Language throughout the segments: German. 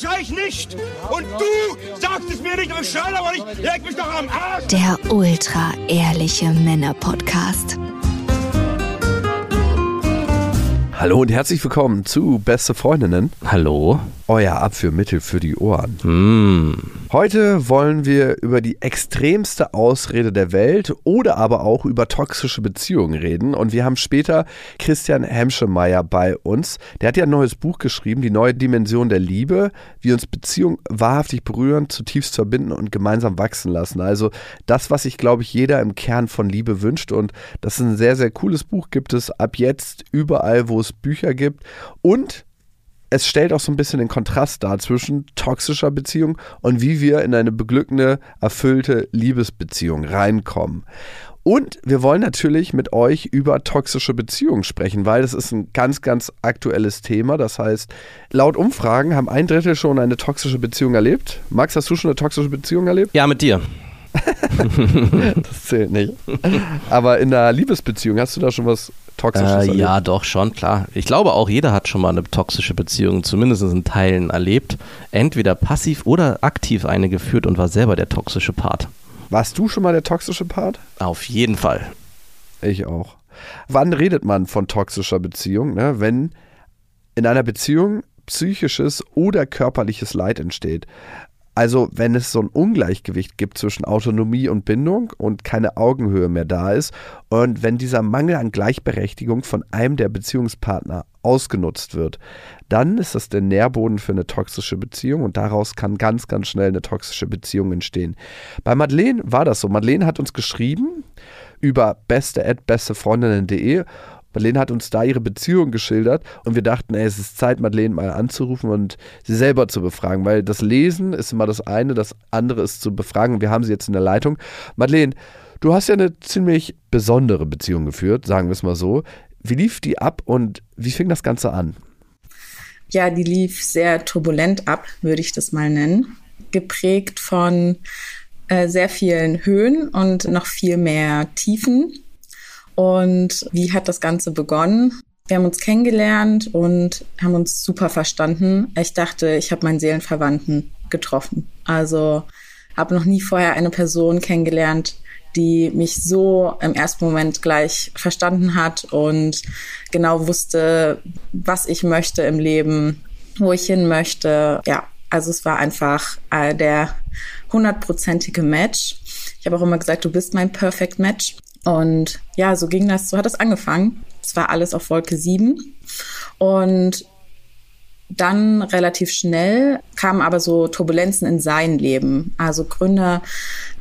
ich oder schrei ich nicht? Und du sagst es mir nicht, aber ich schrei aber nicht. Leg mich doch am Arsch. Der ultra ehrliche Männer-Podcast. Hallo und herzlich willkommen zu Beste Freundinnen. Hallo. Euer Abführmittel für die Ohren. Mm. Heute wollen wir über die extremste Ausrede der Welt oder aber auch über toxische Beziehungen reden. Und wir haben später Christian Hemschemeyer bei uns. Der hat ja ein neues Buch geschrieben, Die neue Dimension der Liebe, wie uns Beziehungen wahrhaftig berühren, zutiefst verbinden und gemeinsam wachsen lassen. Also das, was sich, glaube ich, jeder im Kern von Liebe wünscht. Und das ist ein sehr, sehr cooles Buch, gibt es ab jetzt überall, wo es Bücher gibt. Und es stellt auch so ein bisschen den Kontrast dar zwischen toxischer Beziehung und wie wir in eine beglückende, erfüllte Liebesbeziehung reinkommen. Und wir wollen natürlich mit euch über toxische Beziehungen sprechen, weil das ist ein ganz, ganz aktuelles Thema. Das heißt, laut Umfragen haben ein Drittel schon eine toxische Beziehung erlebt. Max, hast du schon eine toxische Beziehung erlebt? Ja, mit dir. das zählt nicht. Aber in einer Liebesbeziehung hast du da schon was Toxisches äh, erlebt? Ja, doch, schon, klar. Ich glaube auch, jeder hat schon mal eine toxische Beziehung, zumindest in Teilen erlebt. Entweder passiv oder aktiv eine geführt und war selber der toxische Part. Warst du schon mal der toxische Part? Auf jeden Fall. Ich auch. Wann redet man von toxischer Beziehung? Ne? Wenn in einer Beziehung psychisches oder körperliches Leid entsteht. Also wenn es so ein Ungleichgewicht gibt zwischen Autonomie und Bindung und keine Augenhöhe mehr da ist und wenn dieser Mangel an Gleichberechtigung von einem der Beziehungspartner ausgenutzt wird, dann ist das der Nährboden für eine toxische Beziehung und daraus kann ganz, ganz schnell eine toxische Beziehung entstehen. Bei Madeleine war das so. Madeleine hat uns geschrieben über beste@bestefreundinnen.de Madeleine hat uns da ihre Beziehung geschildert und wir dachten, ey, es ist Zeit, Madeleine mal anzurufen und sie selber zu befragen, weil das Lesen ist immer das eine, das andere ist zu befragen. Wir haben sie jetzt in der Leitung. Madeleine, du hast ja eine ziemlich besondere Beziehung geführt, sagen wir es mal so. Wie lief die ab und wie fing das Ganze an? Ja, die lief sehr turbulent ab, würde ich das mal nennen. Geprägt von äh, sehr vielen Höhen und noch viel mehr Tiefen. Und wie hat das Ganze begonnen? Wir haben uns kennengelernt und haben uns super verstanden. Ich dachte, ich habe meinen Seelenverwandten getroffen. Also habe noch nie vorher eine Person kennengelernt, die mich so im ersten Moment gleich verstanden hat und genau wusste, was ich möchte im Leben, wo ich hin möchte. Ja, also es war einfach äh, der hundertprozentige Match. Ich habe auch immer gesagt, du bist mein Perfect Match. Und ja, so ging das, so hat es angefangen. Es war alles auf Wolke 7. Und dann relativ schnell kamen aber so Turbulenzen in sein Leben. Also Gründe,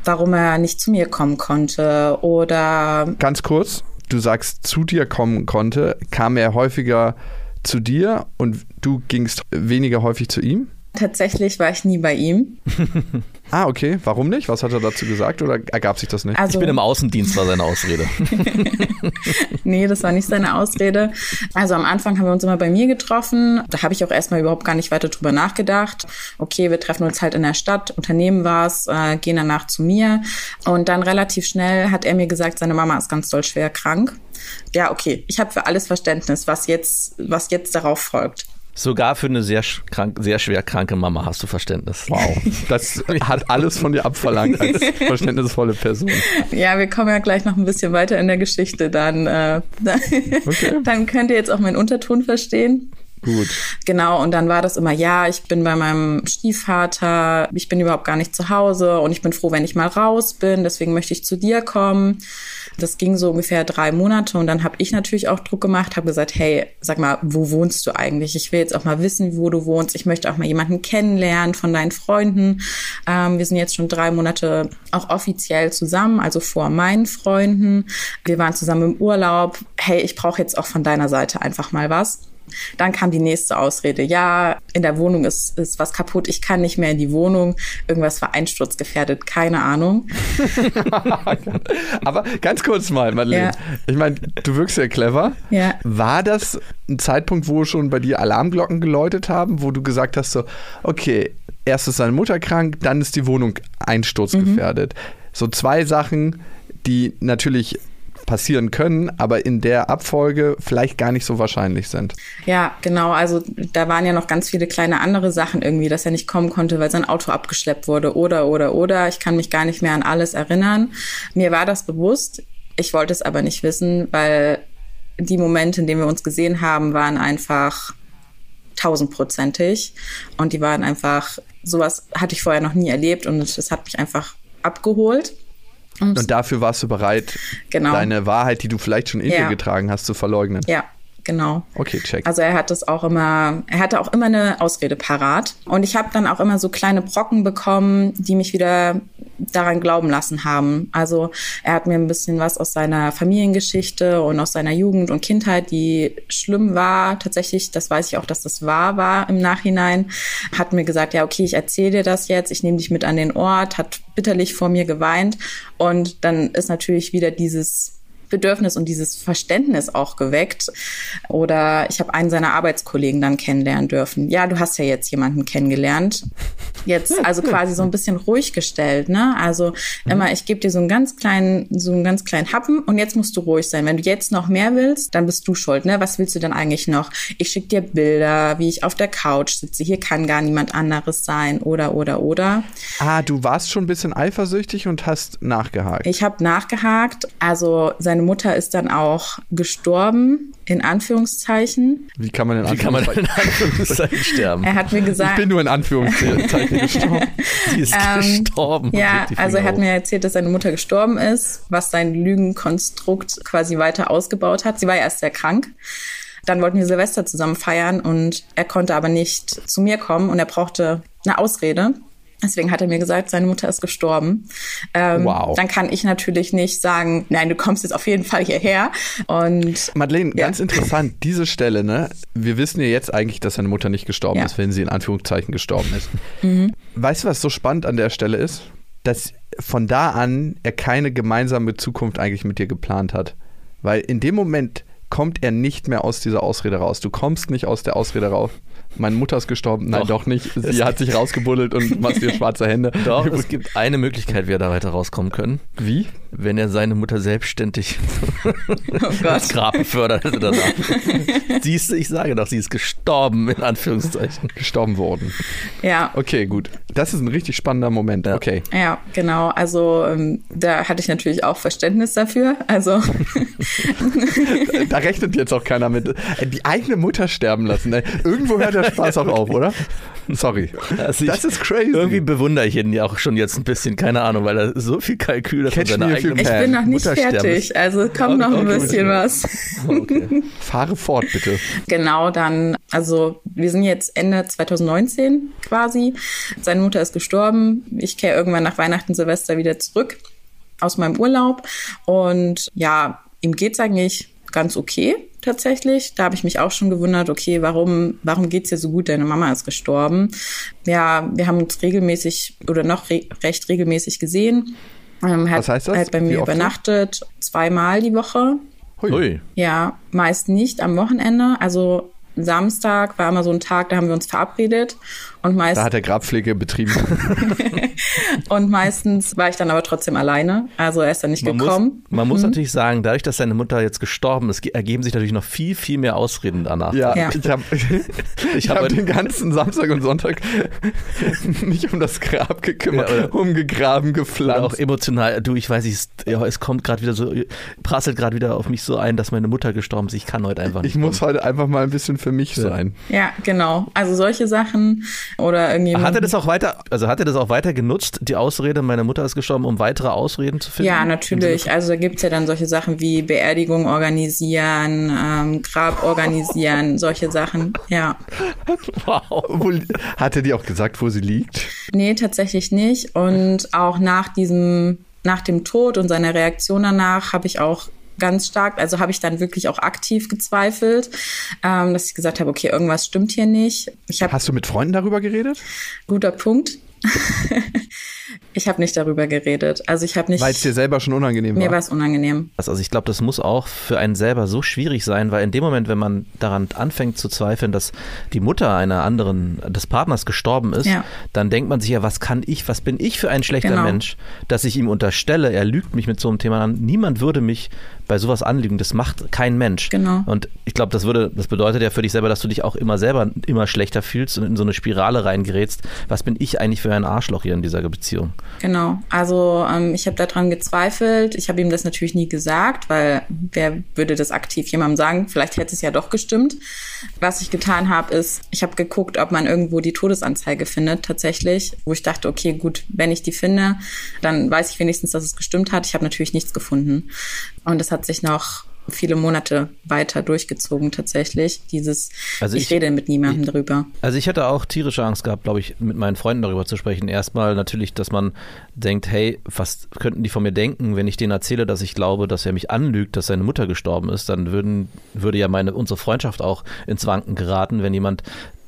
warum er nicht zu mir kommen konnte oder. Ganz kurz, du sagst, zu dir kommen konnte. Kam er häufiger zu dir und du gingst weniger häufig zu ihm? Tatsächlich war ich nie bei ihm. ah, okay. Warum nicht? Was hat er dazu gesagt oder ergab sich das nicht? Also, ich bin im Außendienst, war seine Ausrede. nee, das war nicht seine Ausrede. Also am Anfang haben wir uns immer bei mir getroffen. Da habe ich auch erstmal überhaupt gar nicht weiter drüber nachgedacht. Okay, wir treffen uns halt in der Stadt, unternehmen was, äh, gehen danach zu mir. Und dann relativ schnell hat er mir gesagt, seine Mama ist ganz doll schwer krank. Ja, okay, ich habe für alles Verständnis, was jetzt, was jetzt darauf folgt. Sogar für eine sehr, krank, sehr schwer kranke Mama hast du Verständnis. Wow. Das hat alles von dir abverlangt als verständnisvolle Person. Ja, wir kommen ja gleich noch ein bisschen weiter in der Geschichte. Dann, äh, dann, okay. dann könnt ihr jetzt auch meinen Unterton verstehen. Gut. Genau, und dann war das immer, ja, ich bin bei meinem Stiefvater, ich bin überhaupt gar nicht zu Hause und ich bin froh, wenn ich mal raus bin, deswegen möchte ich zu dir kommen. Das ging so ungefähr drei Monate und dann habe ich natürlich auch Druck gemacht, habe gesagt, hey, sag mal, wo wohnst du eigentlich? Ich will jetzt auch mal wissen, wo du wohnst. Ich möchte auch mal jemanden kennenlernen von deinen Freunden. Ähm, wir sind jetzt schon drei Monate auch offiziell zusammen, also vor meinen Freunden. Wir waren zusammen im Urlaub. Hey, ich brauche jetzt auch von deiner Seite einfach mal was. Dann kam die nächste Ausrede. Ja, in der Wohnung ist, ist was kaputt. Ich kann nicht mehr in die Wohnung. Irgendwas war einsturzgefährdet. Keine Ahnung. Aber ganz kurz mal, Madeleine. Ja. Ich meine, du wirkst ja clever. Ja. War das ein Zeitpunkt, wo schon bei dir Alarmglocken geläutet haben, wo du gesagt hast, so, okay, erst ist deine Mutter krank, dann ist die Wohnung einsturzgefährdet. Mhm. So zwei Sachen, die natürlich passieren können, aber in der Abfolge vielleicht gar nicht so wahrscheinlich sind. Ja, genau. Also da waren ja noch ganz viele kleine andere Sachen irgendwie, dass er nicht kommen konnte, weil sein Auto abgeschleppt wurde oder, oder, oder. Ich kann mich gar nicht mehr an alles erinnern. Mir war das bewusst. Ich wollte es aber nicht wissen, weil die Momente, in denen wir uns gesehen haben, waren einfach tausendprozentig. Und die waren einfach, sowas hatte ich vorher noch nie erlebt und es hat mich einfach abgeholt. Und dafür warst du bereit, genau. deine Wahrheit, die du vielleicht schon in ja. dir getragen hast, zu verleugnen. Ja, genau. Okay, check. Also er hat das auch immer, er hatte auch immer eine Ausrede parat. Und ich habe dann auch immer so kleine Brocken bekommen, die mich wieder daran glauben lassen haben. Also er hat mir ein bisschen was aus seiner Familiengeschichte und aus seiner Jugend und Kindheit, die schlimm war. Tatsächlich, das weiß ich auch, dass das wahr war im Nachhinein. Hat mir gesagt, ja, okay, ich erzähle dir das jetzt, ich nehme dich mit an den Ort, hat bitterlich vor mir geweint. Und dann ist natürlich wieder dieses Bedürfnis und dieses Verständnis auch geweckt. Oder ich habe einen seiner Arbeitskollegen dann kennenlernen dürfen. Ja, du hast ja jetzt jemanden kennengelernt. Jetzt also quasi so ein bisschen ruhig gestellt, ne? Also immer, ich gebe dir so einen ganz kleinen, so einen ganz kleinen Happen und jetzt musst du ruhig sein. Wenn du jetzt noch mehr willst, dann bist du schuld, ne? Was willst du denn eigentlich noch? Ich schicke dir Bilder, wie ich auf der Couch sitze. Hier kann gar niemand anderes sein oder oder oder. Ah, du warst schon ein bisschen eifersüchtig und hast nachgehakt. Ich habe nachgehakt. Also sein seine Mutter ist dann auch gestorben, in Anführungszeichen. Wie kann man in Anführungszeichen, in Anführungszeichen sterben? Er hat mir gesagt. Ich bin nur in Anführungszeichen gestorben. Sie ist ähm, gestorben. Ja, also er hat mir erzählt, dass seine Mutter gestorben ist, was sein Lügenkonstrukt quasi weiter ausgebaut hat. Sie war ja erst sehr krank. Dann wollten wir Silvester zusammen feiern und er konnte aber nicht zu mir kommen und er brauchte eine Ausrede. Deswegen hat er mir gesagt, seine Mutter ist gestorben. Ähm, wow. Dann kann ich natürlich nicht sagen, nein, du kommst jetzt auf jeden Fall hierher. Und Madeleine, ja. ganz interessant, diese Stelle, ne? Wir wissen ja jetzt eigentlich, dass seine Mutter nicht gestorben ja. ist, wenn sie in Anführungszeichen gestorben ist. Mhm. Weißt du, was so spannend an der Stelle ist? Dass von da an er keine gemeinsame Zukunft eigentlich mit dir geplant hat. Weil in dem Moment kommt er nicht mehr aus dieser Ausrede raus. Du kommst nicht aus der Ausrede raus meine Mutter ist gestorben. Nein, doch, doch nicht. Sie hat sich rausgebuddelt und macht ihr schwarze Hände. Doch, es gibt eine Möglichkeit, wie er da weiter rauskommen können. Wie? Wenn er seine Mutter selbstständig oh Gott. Grab danach. Siehst du, ich sage doch, sie ist gestorben, in Anführungszeichen. Gestorben worden. Ja. Okay, gut. Das ist ein richtig spannender Moment. Ja. Okay. Ja, genau. Also ähm, da hatte ich natürlich auch Verständnis dafür. Also da rechnet jetzt auch keiner mit. Die eigene Mutter sterben lassen. Irgendwo hört der Spaß auch auf, oder? Sorry. Also das ist crazy. Irgendwie bewundere ich ihn ja auch schon jetzt ein bisschen, keine Ahnung, weil er so viel Kalkül hat von seiner eigenen Ich bin noch nicht fertig, also kommt noch ein okay, bisschen was. Okay. Fahre fort, bitte. Genau, dann, also wir sind jetzt Ende 2019 quasi. Seine Mutter ist gestorben. Ich kehre irgendwann nach Weihnachten, Silvester wieder zurück aus meinem Urlaub. Und ja, ihm geht's eigentlich ganz okay tatsächlich. Da habe ich mich auch schon gewundert, okay, warum, warum geht's dir so gut? Deine Mama ist gestorben. Ja, wir haben uns regelmäßig oder noch re recht regelmäßig gesehen. Ähm, hat, Was heißt das? Halt bei mir übernachtet, zweimal die Woche. Hui. Ja, meist nicht am Wochenende. Also Samstag war immer so ein Tag, da haben wir uns verabredet Und meist Da hat er Grabpflege betrieben. und meistens war ich dann aber trotzdem alleine. Also er ist dann nicht Man gekommen. muss, man muss natürlich sagen, dadurch, dass seine Mutter jetzt gestorben ist, ge- ergeben sich natürlich noch viel, viel mehr Ausreden danach. Ja, Ja. ich habe ich hab den ganzen Samstag und Sonntag mich um das Grab gekümmert, Ja, umgegraben, Oder auch gepflanzt. emotional, du, ich weiß nicht, es, ja, es kommt gerade wieder so, prasselt gerade wieder auf mich so ein, dass meine Mutter gestorben ist. Ich kann heute einfach nicht. Ich muss heute einfach mal ein bisschen für mich sein. Ja, genau. Also solche Sachen oder irgendjemand. Hat er das auch weiter, also hat er das auch weiter genutzt, die Ausrede, meine Mutter ist gestorben, um weitere Ausreden zu finden? Ja, natürlich. Also da gibt's ja dann solche Sachen wie Beerdigung organisieren, ähm, Grab organisieren, solche Sachen. Ja. Wow. Wo, hat er dir auch gesagt, wo sie liegt? Nee, tatsächlich nicht. Und auch nach diesem, nach dem Tod und seiner Reaktion danach habe ich auch ganz stark, also habe ich dann wirklich auch aktiv gezweifelt, ähm, dass ich gesagt habe, okay, irgendwas stimmt hier nicht. Ich habe Hast du mit Freunden darüber geredet? guter Punkt. ich habe nicht darüber geredet. Also ich habe nicht. Weil es dir selber schon unangenehm mir war. war es unangenehm. Also ich glaube, das muss auch für einen selber so schwierig sein, weil in dem Moment, wenn man daran anfängt zu zweifeln, dass die Mutter einer anderen, des Partners gestorben ist, Ja. dann denkt man sich ja, was kann ich, was bin ich für ein schlechter Genau. Mensch, dass ich ihm unterstelle, er lügt mich mit so einem Thema an. Niemand würde mich bei sowas anlügen. Das macht kein Mensch. Genau. Und ich glaube, das würde, das bedeutet ja für dich selber, dass du dich auch immer selber immer schlechter fühlst und in so eine Spirale reingerätst. Was bin ich eigentlich für ein Arschloch hier in dieser Beziehung? Genau. Also ähm, ich habe daran gezweifelt. Ich habe ihm das natürlich nie gesagt, weil wer würde das aktiv jemandem sagen? Vielleicht hätte es ja doch gestimmt. Was ich getan habe, ist, ich habe geguckt, ob man irgendwo die Todesanzeige findet, tatsächlich, wo ich dachte, okay, gut, wenn ich die finde, dann weiß ich wenigstens, dass es gestimmt hat. Ich habe natürlich nichts gefunden. Und es hat sich noch viele Monate weiter durchgezogen tatsächlich. Dieses, Also ich, ich- rede mit niemandem darüber. Also ich hätte auch tierische Angst gehabt, glaube ich, mit meinen Freunden darüber zu sprechen. Erstmal natürlich, dass man denkt, hey, was könnten die von mir denken, wenn ich denen erzähle, dass ich glaube, dass er mich anlügt, dass seine Mutter gestorben ist, dann würden, würde ja meine, unsere Freundschaft auch ins Wanken geraten, wenn jemand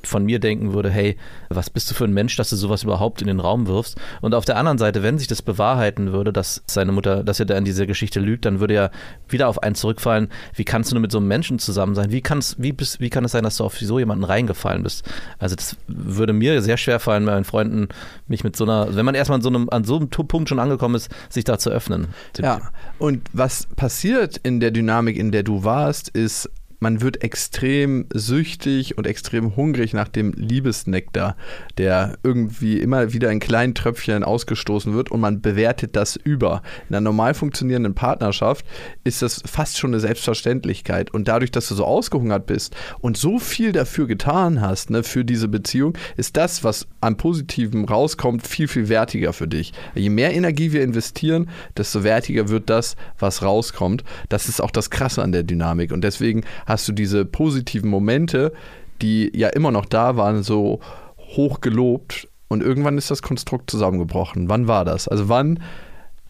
von mir denken würde, hey, was bist du für ein Mensch, dass du sowas überhaupt in den Raum wirfst? Und auf der anderen Seite, wenn sich das bewahrheiten würde, dass seine Mutter, dass er da in dieser Geschichte lügt, dann würde ja wieder auf einen zurückfallen, wie kannst du nur mit so einem Menschen zusammen sein? Wie, kann's, wie, bist, wie kann es sein, dass du auf so jemanden reingefallen bist? Also das würde mir sehr schwer fallen, meinen Freunden mich mit so einer, wenn man erstmal an so einem, an so einem Punkt schon angekommen ist, sich da zu öffnen. Ja. Und was passiert in der Dynamik, in der du warst, ist, man wird extrem süchtig und extrem hungrig nach dem Liebesnektar, der irgendwie immer wieder in kleinen Tröpfchen ausgestoßen wird und man bewertet das über. In einer normal funktionierenden Partnerschaft ist das fast schon eine Selbstverständlichkeit. Und dadurch, dass du so ausgehungert bist und so viel dafür getan hast, ne, für diese Beziehung, ist das, was an Positivem rauskommt, viel, viel wertiger für dich. Je mehr Energie wir investieren, desto wertiger wird das, was rauskommt. Das ist auch das Krasse an der Dynamik. Und deswegen hast du diese positiven Momente, die ja immer noch da waren, so hoch gelobt. Und irgendwann ist das Konstrukt zusammengebrochen. Wann war das? Also wann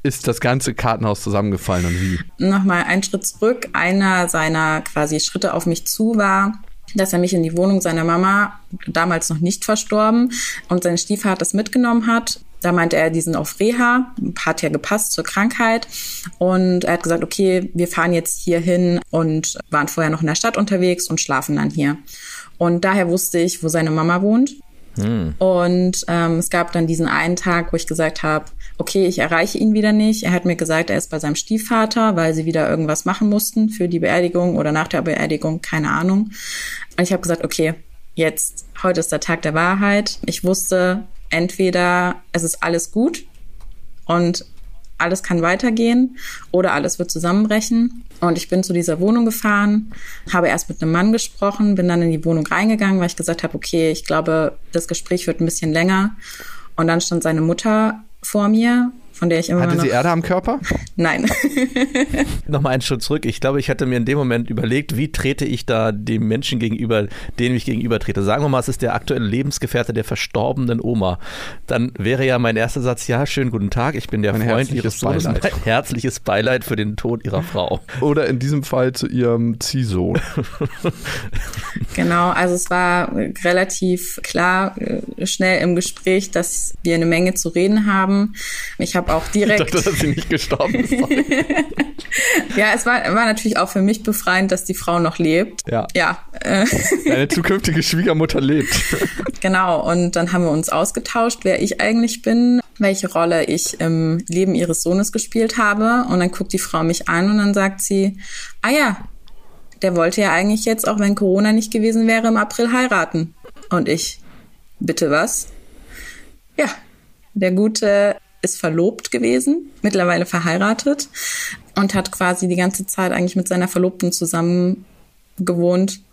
ist das ganze Kartenhaus zusammengefallen und wie? Nochmal einen Schritt zurück. Einer seiner quasi Schritte auf mich zu war, dass er mich in die Wohnung seiner Mama, damals noch nicht verstorben, und sein Stiefvater das mitgenommen hat. Da meinte er, die sind auf Reha, hat ja gepasst zur Krankheit. Und er hat gesagt, okay, wir fahren jetzt hier hin und waren vorher noch in der Stadt unterwegs und schlafen dann hier. Und daher wusste ich, wo seine Mama wohnt. Und ähm, es gab dann diesen einen Tag, wo ich gesagt habe, okay, ich erreiche ihn wieder nicht. Er hat mir gesagt, er ist bei seinem Stiefvater, weil sie wieder irgendwas machen mussten für die Beerdigung oder nach der Beerdigung, keine Ahnung. Und ich habe gesagt, okay, jetzt, heute ist der Tag der Wahrheit. Ich wusste, entweder es ist alles gut und alles kann weitergehen oder alles wird zusammenbrechen. Und ich bin zu dieser Wohnung gefahren, habe erst mit einem Mann gesprochen, bin dann in die Wohnung reingegangen, weil ich gesagt habe, okay, ich glaube, das Gespräch wird ein bisschen länger. Und dann stand seine Mutter vor mir, von der ich immer Hatte noch... sie Erde am Körper? Nein. Nochmal einen Schritt zurück. Ich glaube, ich hatte mir in dem Moment überlegt, wie trete ich da dem Menschen gegenüber, dem ich gegenüber trete. Sagen wir mal, es ist der aktuelle Lebensgefährte der verstorbenen Oma. Dann wäre ja mein erster Satz, ja, schönen guten Tag, ich bin der Mein Freund herzliches Ihres Sohnes. Beileid. Herzliches Beileid für den Tod Ihrer Frau. Oder in diesem Fall zu ihrem Ziehsohn? Genau, also es war relativ klar, äh, schnell im Gespräch, dass wir eine Menge zu reden haben. Ich habe auch Ich direkt... dachte, dass sie nicht gestorben ist. Ja, es war, war natürlich auch für mich befreiend, dass die Frau noch lebt. Ja. Ja, äh, Deine zukünftige Schwiegermutter lebt. genau. Und dann haben wir uns ausgetauscht, wer ich eigentlich bin, welche Rolle ich im Leben ihres Sohnes gespielt habe. Und dann guckt die Frau mich an und dann sagt sie, ah ja, der wollte ja eigentlich jetzt, auch wenn Corona nicht gewesen wäre, im April heiraten. Und ich, bitte was? Ja, der Gute ist verlobt gewesen, mittlerweile verheiratet und hat quasi die ganze Zeit eigentlich mit seiner Verlobten zusammen gewohnt,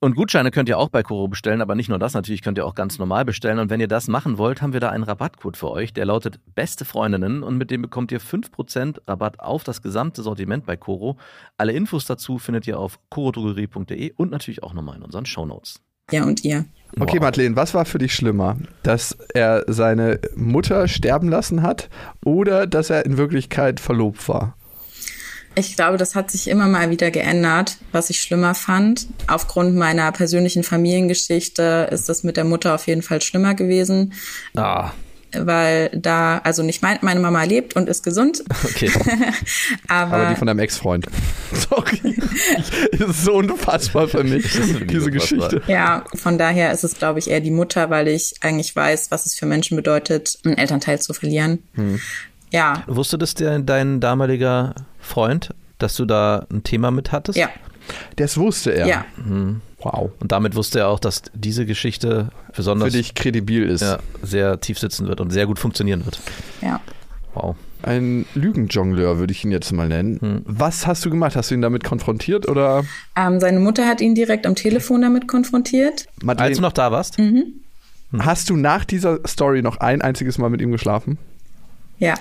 Und Gutscheine könnt ihr auch bei Koro bestellen, aber nicht nur das, natürlich könnt ihr auch ganz normal bestellen. Und wenn ihr das machen wollt, haben wir da einen Rabattcode für euch, der lautet Beste Freundinnen und mit dem bekommt ihr 5% Rabatt auf das gesamte Sortiment bei Koro. Alle Infos dazu findet ihr auf korodrogerie.de und natürlich auch nochmal in unseren Shownotes. Ja und ihr. Okay, Wow. Madeleine, was war für dich schlimmer? Dass er seine Mutter sterben lassen hat oder dass er in Wirklichkeit verlobt war? Ich glaube, das hat sich immer mal wieder geändert, was ich schlimmer fand. Aufgrund meiner persönlichen Familiengeschichte ist das mit der Mutter auf jeden Fall schlimmer gewesen, Ah, weil da, also nicht mein, meine Mama lebt und ist gesund, okay. aber, Aber die von deinem Ex-Freund. Sorry. Das ist so unfassbar für mich, diese. Geschichte. ja, von daher ist es, glaube ich, eher die Mutter, weil ich eigentlich weiß, was es für Menschen bedeutet, einen Elternteil zu verlieren. Ja, Wusste das der, dein damaliger Freund, dass du da ein Thema mit hattest? ja, Das wusste er. ja. Wow. Und damit wusste er auch, dass diese Geschichte Für besonders dich kredibil ist. ja, sehr tief sitzen wird und sehr gut funktionieren wird. ja. Wow. Ein Lügenjongleur würde ich ihn jetzt mal nennen. Was hast du gemacht? Hast du ihn damit konfrontiert oder Ähm, seine Mutter hat ihn direkt am Telefon damit konfrontiert. Als Madeleine, du noch da warst? hast du nach dieser Story noch ein einziges Mal mit ihm geschlafen? Ja.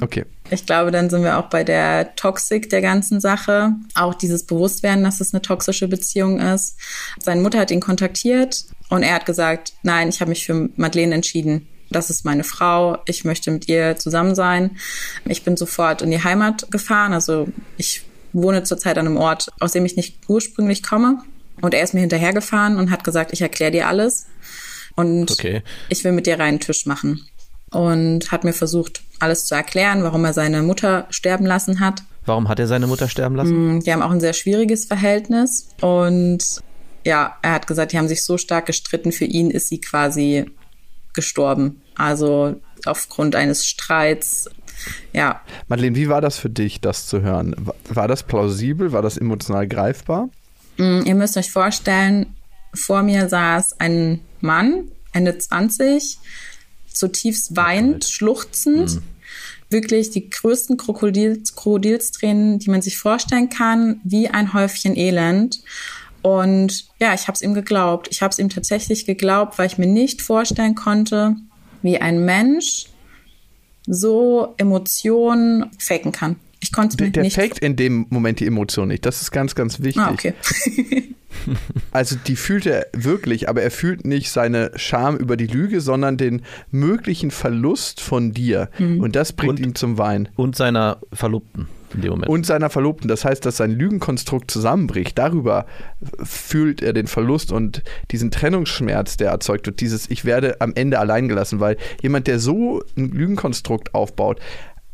Okay. Ich glaube, dann sind wir auch bei der Toxik der ganzen Sache. Auch dieses Bewusstwerden, dass es eine toxische Beziehung ist. Seine Mutter hat ihn kontaktiert und er hat gesagt, nein, ich habe mich für Madeleine entschieden. Das ist meine Frau. Ich möchte mit ihr zusammen sein. Ich bin sofort in die Heimat gefahren. Also ich wohne zurzeit an einem Ort, aus dem ich nicht ursprünglich komme. Und er ist mir hinterhergefahren und hat gesagt, ich erkläre dir alles. Und Okay. ich will mit dir reinen Tisch machen. Und hat mir versucht, alles zu erklären, warum er seine Mutter sterben lassen hat. Warum hat er seine Mutter sterben lassen? Die haben auch ein sehr schwieriges Verhältnis. Und ja, er hat gesagt, die haben sich so stark gestritten. Für ihn ist sie quasi gestorben. Also aufgrund eines Streits. Ja, Madeleine, wie war das für dich, das zu hören? War, war das plausibel? War das emotional greifbar? Mm, Ihr müsst euch vorstellen, vor mir saß ein Mann, Ende 20, zutiefst weinend, schluchzend. Wirklich die größten Krokodils, Krokodilstränen, die man sich vorstellen kann, wie ein Häufchen Elend. Und ja, ich habe es ihm geglaubt. Ich habe es ihm tatsächlich geglaubt, weil ich mir nicht vorstellen konnte, wie ein Mensch so Emotionen faken kann. Ich konnte Der, der nicht faked in dem Moment die Emotion nicht. Das ist ganz, ganz wichtig. Ah, okay. Also die fühlt er wirklich, aber er fühlt nicht seine Scham über die Lüge, sondern den möglichen Verlust von dir. Und das bringt Und- ihn zum Wein. Und seiner Verlobten in dem Moment. Und seiner Verlobten. Das heißt, dass sein Lügenkonstrukt zusammenbricht. Darüber fühlt er den Verlust und diesen Trennungsschmerz, der erzeugt wird. Dieses Ich werde am Ende allein gelassen, weil jemand, der so ein Lügenkonstrukt aufbaut,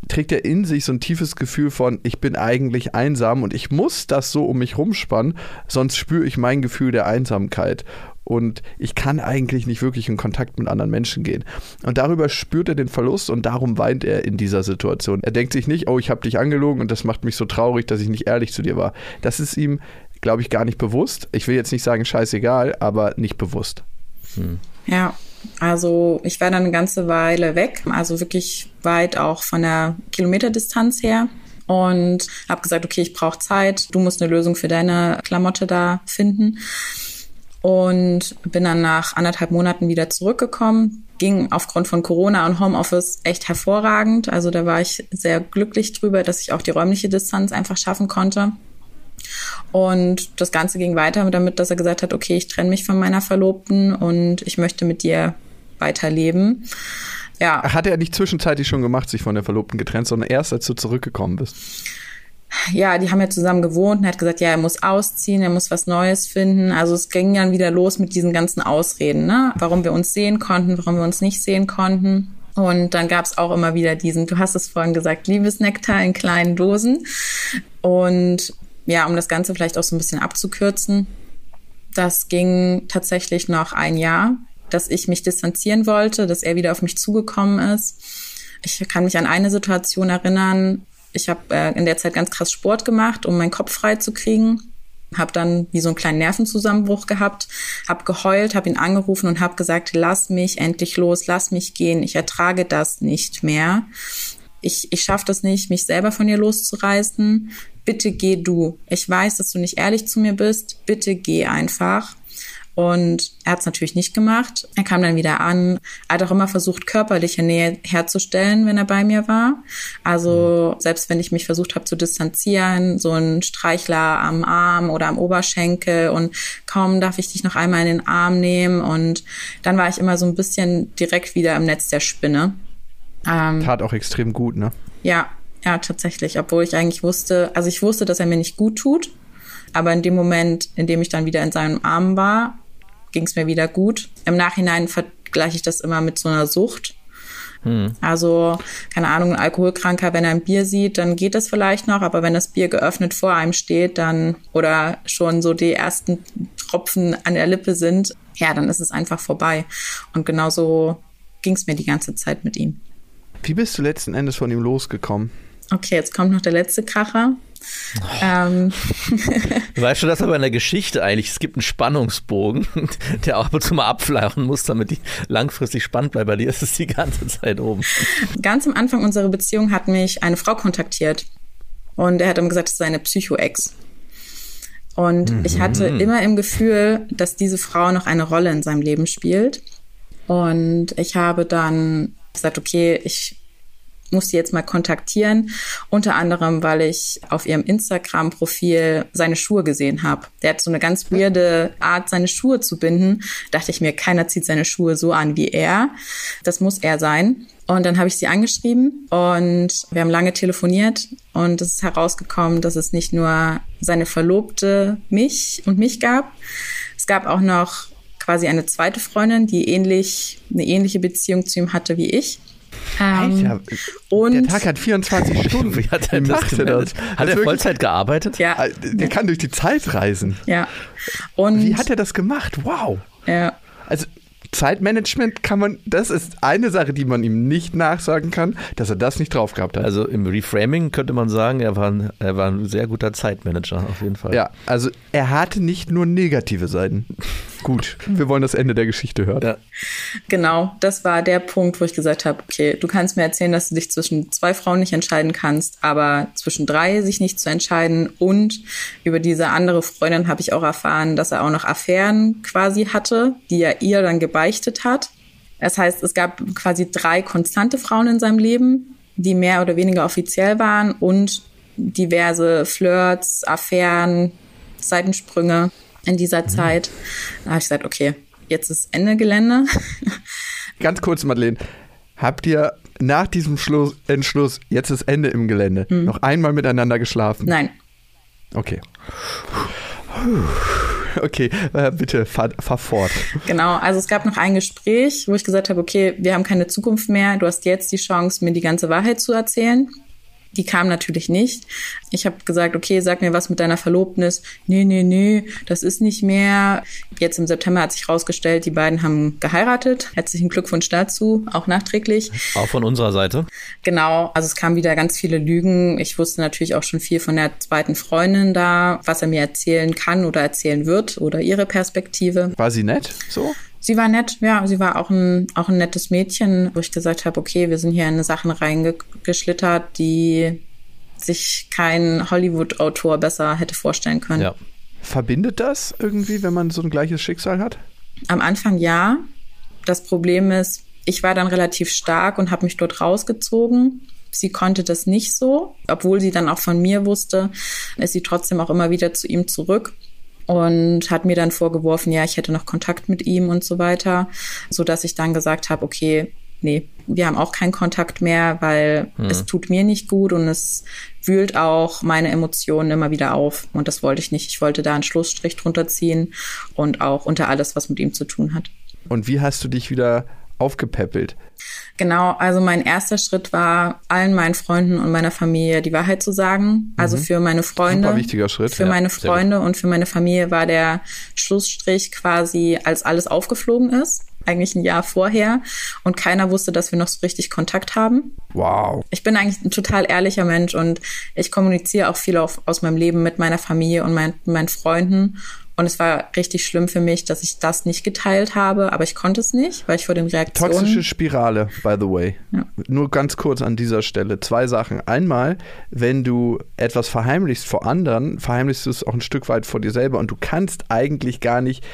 trägt er in sich so ein tiefes Gefühl von, ich bin eigentlich einsam und ich muss das so um mich rumspannen, sonst spüre ich mein Gefühl der Einsamkeit. Und ich kann eigentlich nicht wirklich in Kontakt mit anderen Menschen gehen. Und darüber spürt er den Verlust und darum weint er in dieser Situation. Er denkt sich nicht, oh, ich habe dich angelogen und das macht mich so traurig, dass ich nicht ehrlich zu dir war. Das ist ihm, glaube ich, gar nicht bewusst. Ich will jetzt nicht sagen scheißegal, aber nicht bewusst. Hm. Ja, also ich war dann eine ganze Weile weg, also wirklich weit auch von der Kilometerdistanz her und habe gesagt, okay, ich brauche Zeit, du musst eine Lösung für deine Klamotte da finden und bin dann nach anderthalb Monaten wieder zurückgekommen. Ging aufgrund von Corona und Homeoffice echt hervorragend. Also da war ich sehr glücklich drüber, dass ich auch die räumliche Distanz einfach schaffen konnte. Und das Ganze ging weiter damit, dass er gesagt hat, okay, ich trenne mich von meiner Verlobten und ich möchte mit dir weiterleben. Ja. Hat er nicht zwischenzeitlich schon gemacht, sich von der Verlobten getrennt, sondern erst als du zurückgekommen bist? ja, die haben ja zusammen gewohnt und er hat gesagt, ja, er muss ausziehen, er muss was Neues finden. Also es ging dann wieder los mit diesen ganzen Ausreden, ne? Warum wir uns sehen konnten, warum wir uns nicht sehen konnten. Und dann gab es auch immer wieder diesen, du hast es vorhin gesagt, Liebesnektar in kleinen Dosen. Und ja, um das Ganze vielleicht auch so ein bisschen abzukürzen, das ging tatsächlich noch ein Jahr, dass ich mich distanzieren wollte, dass er wieder auf mich zugekommen ist. Ich kann mich an eine Situation erinnern, ich habe äh, in der Zeit ganz krass Sport gemacht, um meinen Kopf frei zu kriegen. Habe dann wie so einen kleinen Nervenzusammenbruch gehabt, habe geheult, habe ihn angerufen und habe gesagt, lass mich endlich los, lass mich gehen, ich ertrage das nicht mehr. Ich, ich schaffe das nicht, mich selber von dir loszureißen. Bitte geh du. Ich weiß, dass du nicht ehrlich zu mir bist. Bitte geh einfach. Und er hat es natürlich nicht gemacht. Er kam dann wieder an. Er hat auch immer versucht, körperliche Nähe herzustellen, wenn er bei mir war. Also selbst wenn ich mich versucht habe zu distanzieren, so ein Streichler am Arm oder am Oberschenkel und kaum darf ich dich noch einmal in den Arm nehmen. Und dann war ich immer so ein bisschen direkt wieder im Netz der Spinne. Ähm, Tat auch extrem gut, ne? Ja, ja, tatsächlich. Obwohl ich eigentlich wusste, also ich wusste, dass er mir nicht gut tut. Aber in dem Moment, in dem ich dann wieder in seinem Arm war, ging es mir wieder gut. Im Nachhinein vergleiche ich das immer mit so einer Sucht. Hm. Also, keine Ahnung, ein Alkoholkranker, wenn er ein Bier sieht, dann geht das vielleicht noch, aber wenn das Bier geöffnet vor einem steht, dann oder schon so die ersten Tropfen an der Lippe sind, ja, dann ist es einfach vorbei. Und genauso ging es mir die ganze Zeit mit ihm. Wie bist du letzten Endes von ihm losgekommen? Okay, jetzt kommt noch der letzte Kracher. Ähm. Du weißt schon, dass aber in der Geschichte eigentlich, es gibt einen Spannungsbogen, der auch ab und zu mal abflachen muss, damit die langfristig spannend bleibt. Bei dir ist es die ganze Zeit oben. Ganz am Anfang unserer Beziehung hat mich eine Frau kontaktiert und er hat ihm gesagt, es sei eine Psycho-Ex. Und mhm. ich hatte immer im Gefühl, dass diese Frau noch eine Rolle in seinem Leben spielt. Und ich habe dann gesagt, okay, ich muss sie jetzt mal kontaktieren. Unter anderem, weil ich auf ihrem Instagram-Profil seine Schuhe gesehen habe. Der hat so eine ganz weirde Art, seine Schuhe zu binden. Dachte ich mir, keiner zieht seine Schuhe so an wie er. Das muss er sein. Und dann habe ich sie angeschrieben und wir haben lange telefoniert und es ist herausgekommen, dass es nicht nur seine Verlobte mich und mich gab. Es gab auch noch quasi eine zweite Freundin, die ähnlich, eine ähnliche Beziehung zu ihm hatte wie ich. Ähm, Alter, und der Tag hat 24 Stunden. Wie hat er das gemeldet? Hat er Vollzeit gearbeitet? Ja. Der kann durch die Zeit reisen. Ja. Und Wie hat er das gemacht? Wow. Ja. Also Zeitmanagement kann man, das ist eine Sache, die man ihm nicht nachsagen kann, dass er das nicht drauf gehabt hat. Also im Reframing könnte man sagen, er war ein, er war ein sehr guter Zeitmanager auf jeden Fall. Ja, also er hatte nicht nur negative Seiten. Gut, wir wollen das Ende der Geschichte hören. Ja. Genau, das war der Punkt, wo ich gesagt habe, okay, du kannst mir erzählen, dass du dich zwischen zwei Frauen nicht entscheiden kannst, aber zwischen drei sich nicht zu entscheiden und über diese andere Freundin habe ich auch erfahren, dass er auch noch Affären quasi hatte, die er ihr dann gebeichtet hat. Das heißt, es gab quasi drei konstante Frauen in seinem Leben, die mehr oder weniger offiziell waren und diverse Flirts, Affären, Seitensprünge in dieser mhm. Zeit. Da habe ich gesagt, okay, jetzt ist Ende Gelände. Ganz kurz, Madeleine. Habt ihr nach diesem Schluss, Entschluss, jetzt ist Ende im Gelände, mhm. noch einmal miteinander geschlafen? Nein. Okay. Okay, äh, bitte fahr, fahr fort. Genau, also es gab noch ein Gespräch, wo ich gesagt habe, okay, wir haben keine Zukunft mehr, du hast jetzt die Chance, mir die ganze Wahrheit zu erzählen. Die kam natürlich nicht. Ich habe gesagt, okay, sag mir was mit deiner Verlobnis. Nee, nee, nee, das ist nicht mehr. Jetzt im September hat sich rausgestellt, die beiden haben geheiratet. Herzlichen Glückwunsch dazu, auch nachträglich. Auch von unserer Seite. Genau, also es kamen wieder ganz viele Lügen. Ich wusste natürlich auch schon viel von der zweiten Freundin da, was er mir erzählen kann oder erzählen wird oder ihre Perspektive. War sie nett so? Sie war nett, ja, sie war auch ein, auch ein nettes Mädchen, wo ich gesagt habe, okay, wir sind hier in Sachen reingeschlittert, die sich kein Hollywood-Autor besser hätte vorstellen können. Ja. Verbindet das irgendwie, wenn man so ein gleiches Schicksal hat? Am Anfang ja. Das Problem ist, ich war dann relativ stark und habe mich dort rausgezogen. Sie konnte das nicht so, obwohl sie dann auch von mir wusste, ist sie trotzdem auch immer wieder zu ihm zurück und hat mir dann vorgeworfen, ja, ich hätte noch Kontakt mit ihm und so weiter, so dass ich dann gesagt habe, okay, nee, wir haben auch keinen Kontakt mehr, weil mhm. es tut mir nicht gut und es wühlt auch meine Emotionen immer wieder auf und das wollte ich nicht. Ich wollte da einen Schlussstrich drunter ziehen und auch unter alles, was mit ihm zu tun hat. Und wie hast du dich wieder aufgepäppelt? Genau, also mein erster Schritt war, allen meinen Freunden und meiner Familie die Wahrheit zu sagen. Also mhm. für meine Freunde. Super wichtiger Schritt. Für ja, meine Freunde und für meine Familie war der Schlussstrich quasi, als alles aufgeflogen ist. Eigentlich ein Jahr vorher. Und keiner wusste, dass wir noch so richtig Kontakt haben. Wow. Ich bin eigentlich ein total ehrlicher Mensch und ich kommuniziere auch viel auf, aus meinem Leben mit meiner Familie und mein, meinen Freunden. Und es war richtig schlimm für mich, dass ich das nicht geteilt habe, aber ich konnte es nicht, weil ich vor den Reaktionen. Toxische Spirale, by the way. Ja. Nur ganz kurz an dieser Stelle. Zwei Sachen. Einmal, wenn du etwas verheimlichst vor anderen, verheimlichst du es auch ein Stück weit vor dir selber und du kannst eigentlich gar nicht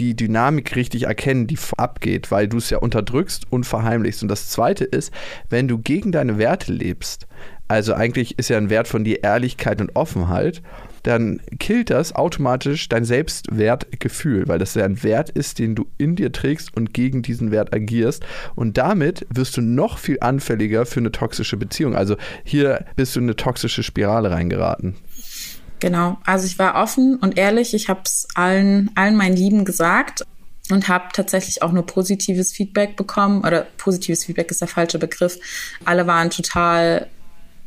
die Dynamik richtig erkennen, die abgeht, weil du es ja unterdrückst und verheimlichst. Und das Zweite ist, wenn du gegen deine Werte lebst, also eigentlich ist ja ein Wert von dir Ehrlichkeit und Offenheit dann killt das automatisch dein Selbstwertgefühl, weil das ja ein Wert ist, den du in dir trägst und gegen diesen Wert agierst. Und damit wirst du noch viel anfälliger für eine toxische Beziehung. Also hier bist du in eine toxische Spirale reingeraten. Genau, also ich war offen und ehrlich, ich habe es allen, allen meinen Lieben gesagt und habe tatsächlich auch nur positives Feedback bekommen oder positives Feedback ist der falsche Begriff. Alle waren total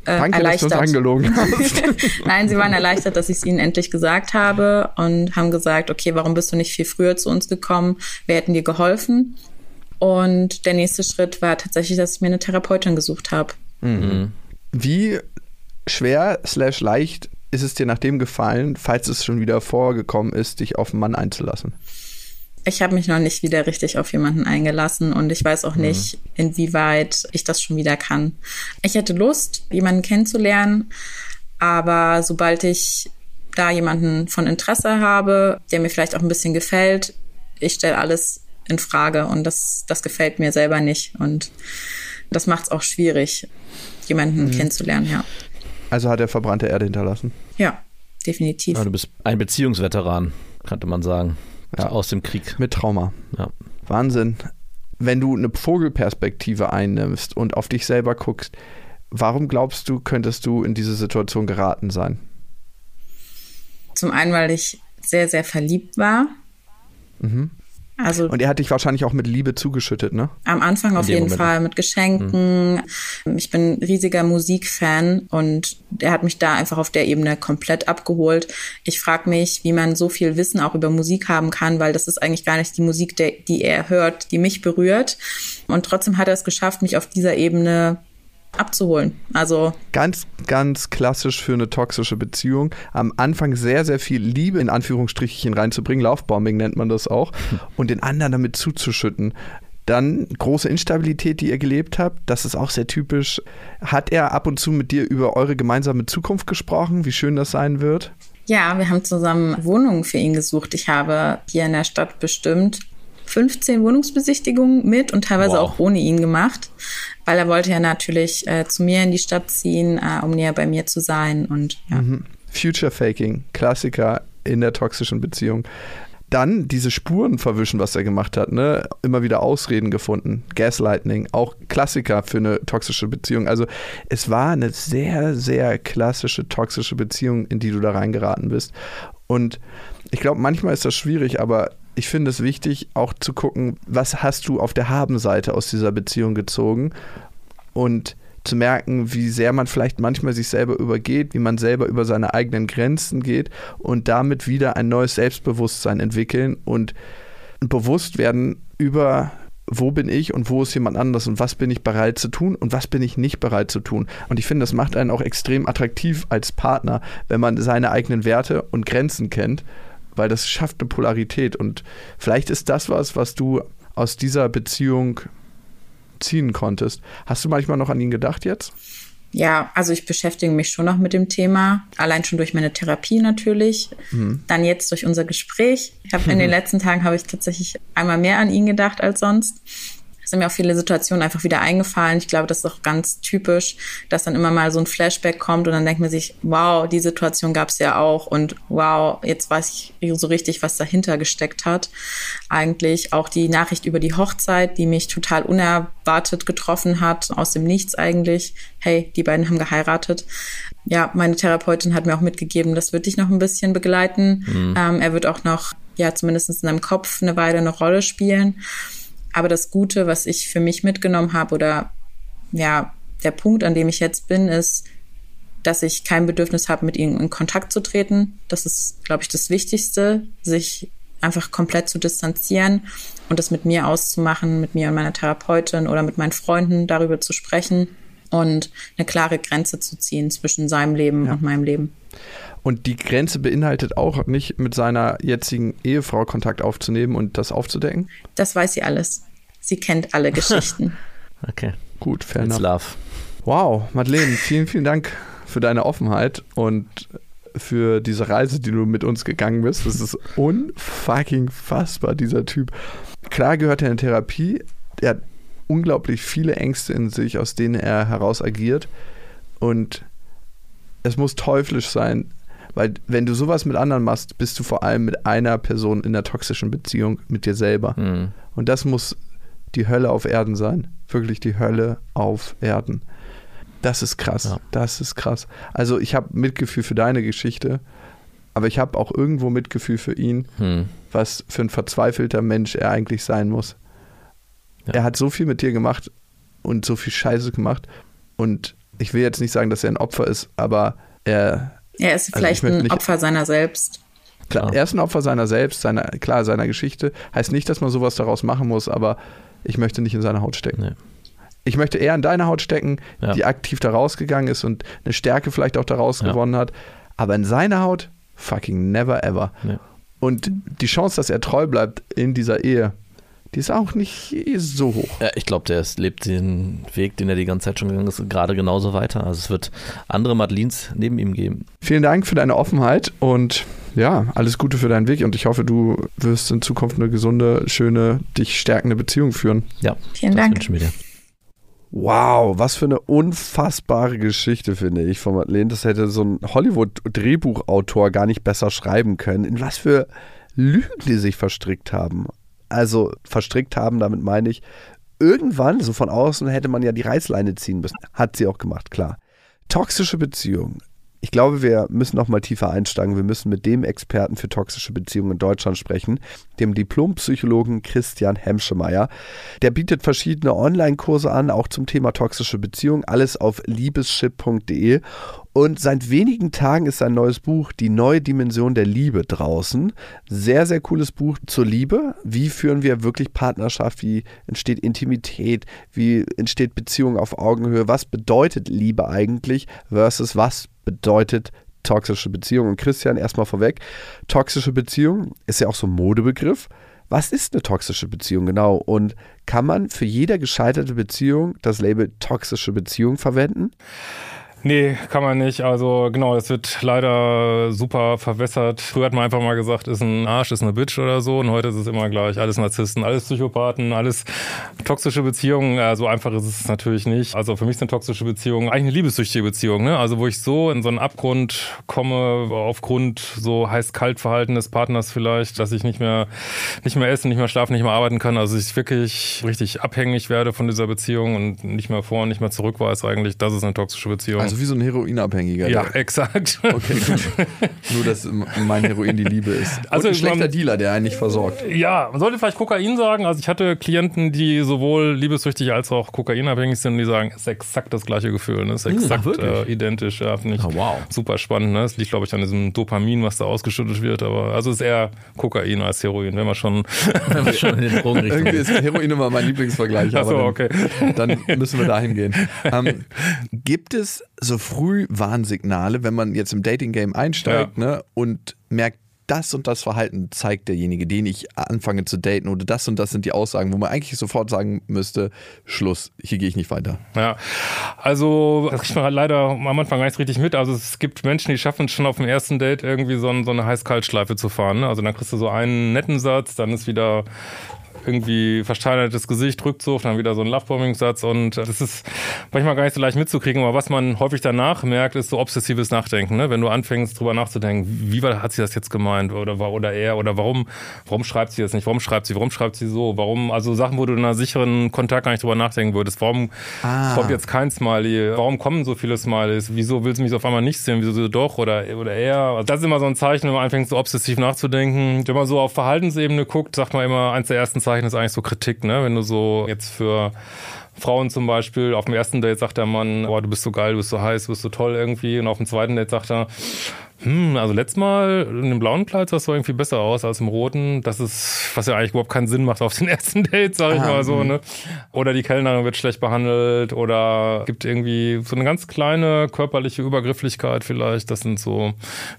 äh, Danke, erleichtert. dass du uns angelogen hast. Nein, sie waren erleichtert, dass ich es ihnen endlich gesagt habe und haben gesagt, okay, warum bist du nicht viel früher zu uns gekommen? Wir hätten dir geholfen. Und der nächste Schritt war tatsächlich, dass ich mir eine Therapeutin gesucht habe. Mhm. Wie schwer slash leicht ist es dir nach dem gefallen, falls es schon wieder vorgekommen ist, dich auf einen Mann einzulassen? Ich habe mich noch nicht wieder richtig auf jemanden eingelassen und ich weiß auch mhm. nicht, inwieweit ich das schon wieder kann. Ich hätte Lust, jemanden kennenzulernen, aber sobald ich da jemanden von Interesse habe, der mir vielleicht auch ein bisschen gefällt, ich stelle alles in Frage und das, das gefällt mir selber nicht und das macht es auch schwierig, jemanden mhm. kennenzulernen, ja. Also hat er verbrannte Erde hinterlassen? Ja, definitiv. Ja, du bist ein Beziehungsveteran, könnte man sagen ja. aus dem Krieg. Mit Trauma. Ja. Wahnsinn. Wenn du eine Vogelperspektive einnimmst und auf dich selber guckst, warum glaubst du, könntest du in diese Situation geraten sein? Zum einen, weil ich sehr, sehr verliebt war. Mhm. Also und er hat dich wahrscheinlich auch mit Liebe zugeschüttet, ne? Am Anfang auf jeden Moment. Fall mit Geschenken. Mhm. Ich bin riesiger Musikfan und er hat mich da einfach auf der Ebene komplett abgeholt. Ich frage mich, wie man so viel Wissen auch über Musik haben kann, weil das ist eigentlich gar nicht die Musik, der, die er hört, die mich berührt. Und trotzdem hat er es geschafft, mich auf dieser Ebene abzuholen. Also ganz, ganz klassisch für eine toxische Beziehung. Am Anfang sehr, sehr viel Liebe in Anführungsstrichen reinzubringen, Laufbombing nennt man das auch, und den anderen damit zuzuschütten. Dann große Instabilität, die ihr gelebt habt. Das ist auch sehr typisch. Hat er ab und zu mit dir über eure gemeinsame Zukunft gesprochen, wie schön das sein wird? Ja, wir haben zusammen Wohnungen für ihn gesucht. Ich habe hier in der Stadt bestimmt 15 Wohnungsbesichtigungen mit und teilweise wow. auch ohne ihn gemacht, weil er wollte ja natürlich äh, zu mir in die Stadt ziehen, äh, um näher bei mir zu sein und ja. Mhm. Future Faking, Klassiker in der toxischen Beziehung. Dann diese Spuren verwischen, was er gemacht hat, ne? Immer wieder Ausreden gefunden. Gaslighting, auch Klassiker für eine toxische Beziehung. Also es war eine sehr, sehr klassische toxische Beziehung, in die du da reingeraten bist. Und ich glaube, manchmal ist das schwierig, aber ich finde es wichtig, auch zu gucken, was hast du auf der Habenseite aus dieser Beziehung gezogen und zu merken, wie sehr man vielleicht manchmal sich selber übergeht, wie man selber über seine eigenen Grenzen geht und damit wieder ein neues Selbstbewusstsein entwickeln und bewusst werden über wo bin ich und wo ist jemand anders und was bin ich bereit zu tun und was bin ich nicht bereit zu tun. Und ich finde, das macht einen auch extrem attraktiv als Partner, wenn man seine eigenen Werte und Grenzen kennt, weil das schafft eine Polarität. Und vielleicht ist das was, was du aus dieser Beziehung ziehen konntest. Hast du manchmal noch an ihn gedacht jetzt? Ja, also ich beschäftige mich schon noch mit dem Thema, allein schon durch meine Therapie natürlich, mhm. dann jetzt durch unser Gespräch. Ich habe in den letzten Tagen habe ich tatsächlich einmal mehr an ihn gedacht als sonst sind mir auch viele Situationen einfach wieder eingefallen. Ich glaube, das ist auch ganz typisch, dass dann immer mal so ein Flashback kommt und dann denkt man sich, wow, die Situation gab es ja auch und wow, jetzt weiß ich so richtig, was dahinter gesteckt hat. Eigentlich auch die Nachricht über die Hochzeit, die mich total unerwartet getroffen hat, aus dem Nichts eigentlich. Hey, die beiden haben geheiratet. Ja, meine Therapeutin hat mir auch mitgegeben, das wird dich noch ein bisschen begleiten. Mhm. Ähm, er wird auch noch, ja, zumindest in deinem Kopf eine Weile eine Rolle spielen. Aber das Gute, was ich für mich mitgenommen habe oder ja, der Punkt, an dem ich jetzt bin, ist, dass ich kein Bedürfnis habe, mit ihnen in Kontakt zu treten. Das ist, glaube ich, das Wichtigste, sich einfach komplett zu distanzieren und das mit mir auszumachen, mit mir und meiner Therapeutin oder mit meinen Freunden darüber zu sprechen und eine klare Grenze zu ziehen zwischen seinem Leben ja. und meinem Leben. Und die Grenze beinhaltet auch nicht, mit seiner jetzigen Ehefrau Kontakt aufzunehmen und das aufzudecken? Das weiß sie alles. Sie kennt alle Geschichten. okay. Gut, fair It's enough. love. Wow, Madeleine, vielen, vielen Dank für deine Offenheit und für diese Reise, die du mit uns gegangen bist. Das ist unfucking fassbar, dieser Typ. Klar gehört er in Therapie. Er hat unglaublich viele Ängste in sich, aus denen er heraus agiert. Und es muss teuflisch sein, weil wenn du sowas mit anderen machst, bist du vor allem mit einer Person in einer toxischen Beziehung mit dir selber. Mhm. Und das muss die Hölle auf Erden sein. Wirklich die Hölle auf Erden. Das ist krass. Ja. Das ist krass. Also ich habe Mitgefühl für deine Geschichte, aber ich habe auch irgendwo Mitgefühl für ihn, mhm. was für ein verzweifelter Mensch er eigentlich sein muss. Ja. Er hat so viel mit dir gemacht und so viel Scheiße gemacht. Und ich will jetzt nicht sagen, dass er ein Opfer ist, aber er er ist also vielleicht ein Opfer seiner selbst. Klar, er ist ein Opfer seiner selbst, seiner, klar, seiner Geschichte. Heißt nicht, dass man sowas daraus machen muss, aber ich möchte nicht in seine Haut stecken. Nee. Ich möchte eher in deine Haut stecken, ja. die aktiv da rausgegangen ist und eine Stärke vielleicht auch daraus ja. gewonnen hat. Aber in seiner Haut, fucking never ever. Nee. Und die Chance, dass er treu bleibt in dieser Ehe, die ist auch nicht so hoch. Ja, ich glaube, der lebt den Weg, den er die ganze Zeit schon gegangen ist, gerade genauso weiter. Also es wird andere Madelines neben ihm geben. Vielen Dank für deine Offenheit und ja, alles Gute für deinen Weg und ich hoffe, du wirst in Zukunft eine gesunde, schöne, dich stärkende Beziehung führen. Ja, vielen Dank. Wünschen wir dir. Wow, was für eine unfassbare Geschichte, finde ich, von Madeleine. Das hätte so ein Hollywood-Drehbuchautor gar nicht besser schreiben können. In was für Lügen die sich verstrickt haben also verstrickt haben, damit meine ich, irgendwann, so von außen, hätte man ja die Reißleine ziehen müssen. Hat sie auch gemacht, klar. Toxische Beziehungen. Ich glaube, wir müssen noch mal tiefer einsteigen. Wir müssen mit dem Experten für toxische Beziehungen in Deutschland sprechen, dem Diplompsychologen Christian Hemschemeyer. Der bietet verschiedene Online-Kurse an, auch zum Thema toxische Beziehungen. Alles auf liebesship.de. Und seit wenigen Tagen ist sein neues Buch Die neue Dimension der Liebe draußen. Sehr, sehr cooles Buch zur Liebe. Wie führen wir wirklich Partnerschaft? Wie entsteht Intimität? Wie entsteht Beziehung auf Augenhöhe? Was bedeutet Liebe eigentlich versus was bedeutet toxische Beziehung? Und Christian, erstmal vorweg. Toxische Beziehung ist ja auch so ein Modebegriff. Was ist eine toxische Beziehung genau? Und kann man für jede gescheiterte Beziehung das Label toxische Beziehung verwenden? Nee, kann man nicht. Also genau, das wird leider super verwässert. Früher hat man einfach mal gesagt, ist ein Arsch, ist eine Bitch oder so. Und heute ist es immer gleich. Alles Narzissten, alles Psychopathen, alles toxische Beziehungen. Ja, so einfach ist es natürlich nicht. Also für mich sind toxische Beziehungen eigentlich eine liebessüchtige Beziehung. Ne? Also wo ich so in so einen Abgrund komme, aufgrund so heiß-kalt-Verhalten des Partners vielleicht, dass ich nicht mehr, nicht mehr essen, nicht mehr schlafen, nicht mehr arbeiten kann. Also ich wirklich richtig abhängig werde von dieser Beziehung und nicht mehr vor und nicht mehr zurück weiß eigentlich, das ist eine toxische Beziehung. Also Also wie so ein Heroinabhängiger. Ja, der- exakt. Okay, gut. Nur, dass mein Heroin die Liebe ist. Also, Und ein schlechter man- Dealer, der einen nicht versorgt. Ja, man sollte vielleicht Kokain sagen. Also ich hatte Klienten, die sowohl liebessüchtig als auch kokainabhängig sind, die sagen, es ist exakt das gleiche Gefühl. Ne? Es ist exakt wirklich? äh, identisch. Ja, finde ich Ah, wow. super spannend. Ne? Es liegt, glaube ich, an diesem Dopamin, was da ausgeschüttet wird. Aber also es ist eher Kokain als Heroin, wenn man schon. Wenn wir schon in den Drogenrichtung Irgendwie ist Heroin immer mein Lieblingsvergleich. Ach so, aber okay. dann, dann müssen wir dahin gehen. Ähm, gibt es so früh Warnsignale, wenn man jetzt im Dating-Game einsteigt ne, und merkt, das und das Verhalten zeigt derjenige, den ich anfange zu daten oder das und das sind die Aussagen, wo man eigentlich sofort sagen müsste, Schluss, hier gehe ich nicht weiter. Ja, also das kriegt man halt leider am Anfang gar nicht richtig mit. Also es gibt Menschen, die schaffen es schon auf dem ersten Date irgendwie so, ein, so eine Heiß-Kalt-Schleife zu fahren. Ne? Also dann kriegst du so einen netten Satz, dann ist wieder irgendwie versteinertes Gesicht, Rückzug, dann wieder so ein Lovebombing-Satz und das ist manchmal gar nicht so leicht mitzukriegen, aber was man häufig danach merkt, ist so obsessives Nachdenken, ne? wenn du anfängst drüber nachzudenken, wie hat sie das jetzt gemeint oder, war- oder er oder warum, warum schreibt sie das nicht, warum schreibt sie, warum schreibt sie so, warum, also Sachen, wo du in einer sicheren Kontakt gar nicht drüber nachdenken würdest, warum Ah. kommt jetzt kein Smiley, warum kommen so viele Smileys, wieso will sie mich auf einmal nicht sehen, wieso sie doch oder, oder er, also das ist immer so ein Zeichen, wenn man anfängt so obsessiv nachzudenken, wenn man so auf Verhaltensebene guckt, sagt man immer, eins der ersten Zeichen ist eigentlich so Kritik, ne? Wenn du so jetzt für Frauen zum Beispiel, auf dem ersten Date sagt der Mann, boah, du bist so geil, du bist so heiß, du bist so toll irgendwie. Und auf dem zweiten Date sagt er, hm, also letztes Mal in dem blauen Kleid sah es so irgendwie besser aus als im roten. Das ist, was ja eigentlich überhaupt keinen Sinn macht auf den ersten Date, sag ich Ah, mal so, ne? Oder die Kellnerin wird schlecht behandelt oder gibt irgendwie so eine ganz kleine körperliche Übergrifflichkeit vielleicht. Das sind so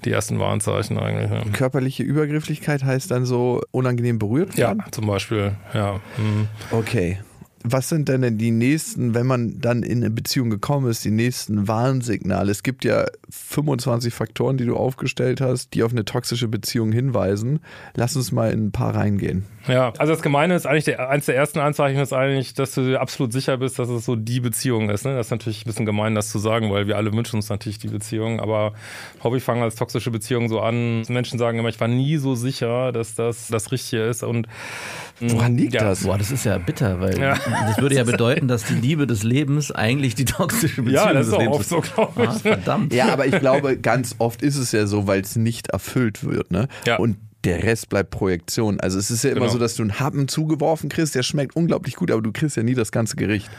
die ersten Warnzeichen eigentlich. Ja. Körperliche Übergrifflichkeit heißt dann so unangenehm berührt Ja, werden? zum Beispiel, ja. hm. Okay. Was sind denn, die nächsten, wenn man dann in eine Beziehung gekommen ist, die nächsten Warnsignale? Es gibt ja 25 Faktoren, die du aufgestellt hast, die auf eine toxische Beziehung hinweisen. Lass uns mal in ein paar reingehen. Ja, also das Gemeine ist eigentlich, der, eins der ersten Anzeichen ist eigentlich, dass du dir absolut sicher bist, dass es so die Beziehung ist. Ne? Das ist natürlich ein bisschen gemein, das zu sagen, weil wir alle wünschen uns natürlich die Beziehung. Aber häufig fangen als toxische Beziehungen so an. Menschen sagen immer, ich war nie so sicher, dass das das Richtige ist. Und Woran liegt Ja. das? Boah, das ist ja bitter, weil Ja. das würde ja bedeuten, dass die Liebe des Lebens eigentlich die toxische Beziehung ja, das des ist auch Lebens oft so, glaube ich. Ah, verdammt. Ja, aber ich glaube, ganz oft ist es ja so, weil es nicht erfüllt wird. Ne? Ja. Und der Rest bleibt Projektion. Also es ist ja immer Genau. so, dass du einen Happen zugeworfen kriegst, der schmeckt unglaublich gut, aber du kriegst ja nie das ganze Gericht.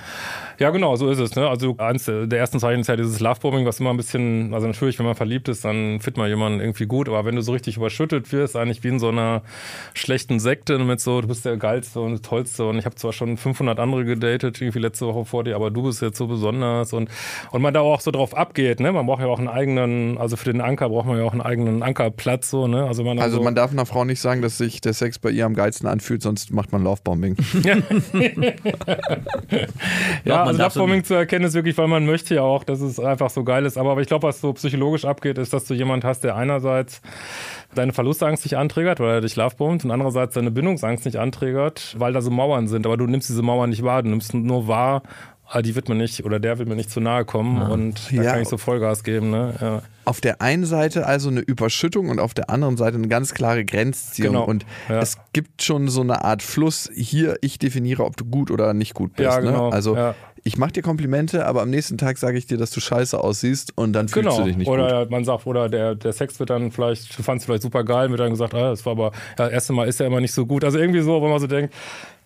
Ja, genau, so ist es. Ne? Also eins der ersten Zeichen ist ja dieses Lovebombing, was immer ein bisschen, also natürlich, wenn man verliebt ist, dann findet man jemanden irgendwie gut, aber wenn du so richtig überschüttet wirst, eigentlich wie in so einer schlechten Sekte mit so, du bist der geilste und tollste und ich habe zwar schon 500 andere gedatet, irgendwie letzte Woche vor dir, aber du bist jetzt so besonders und und man da auch so drauf abgeht, ne? Man braucht ja auch einen eigenen, also für den Anker braucht man ja auch einen eigenen Ankerplatz so, ne? Also man Also so, man darf einer Frau nicht sagen, dass sich der Sex bei ihr am geilsten anfühlt, sonst macht man Lovebombing. Ja, man also Lovebombing zu erkennen ist wirklich, weil man möchte ja auch, dass es einfach so geil ist. Aber, aber ich glaube, was so psychologisch abgeht, ist, dass du jemand hast, der einerseits deine Verlustangst nicht anträgert, weil er dich lovebombt und andererseits deine Bindungsangst nicht anträgert, weil da so Mauern sind. Aber du nimmst diese Mauern nicht wahr, du nimmst nur wahr, ah, die wird mir nicht oder der wird mir nicht zu nahe kommen und da Ja. kann ich so Vollgas geben. Ne? Ja. Auf der einen Seite also eine Überschüttung und auf der anderen Seite eine ganz klare Grenzziehung. Genau, Und ja. es gibt schon so eine Art Fluss. Hier, ich definiere, ob du gut oder nicht gut bist. Ja, genau, ne? Also ja. Ich mache dir Komplimente, aber am nächsten Tag sage ich dir, dass du scheiße aussiehst und dann fühlst Genau. du dich nicht gut. oder man sagt, oder der, der Sex wird dann vielleicht, du fandst vielleicht super geil, wird dann gesagt, ah, das war aber, ja, das erste Mal ist ja immer nicht so gut. Also irgendwie so, wo man so denkt,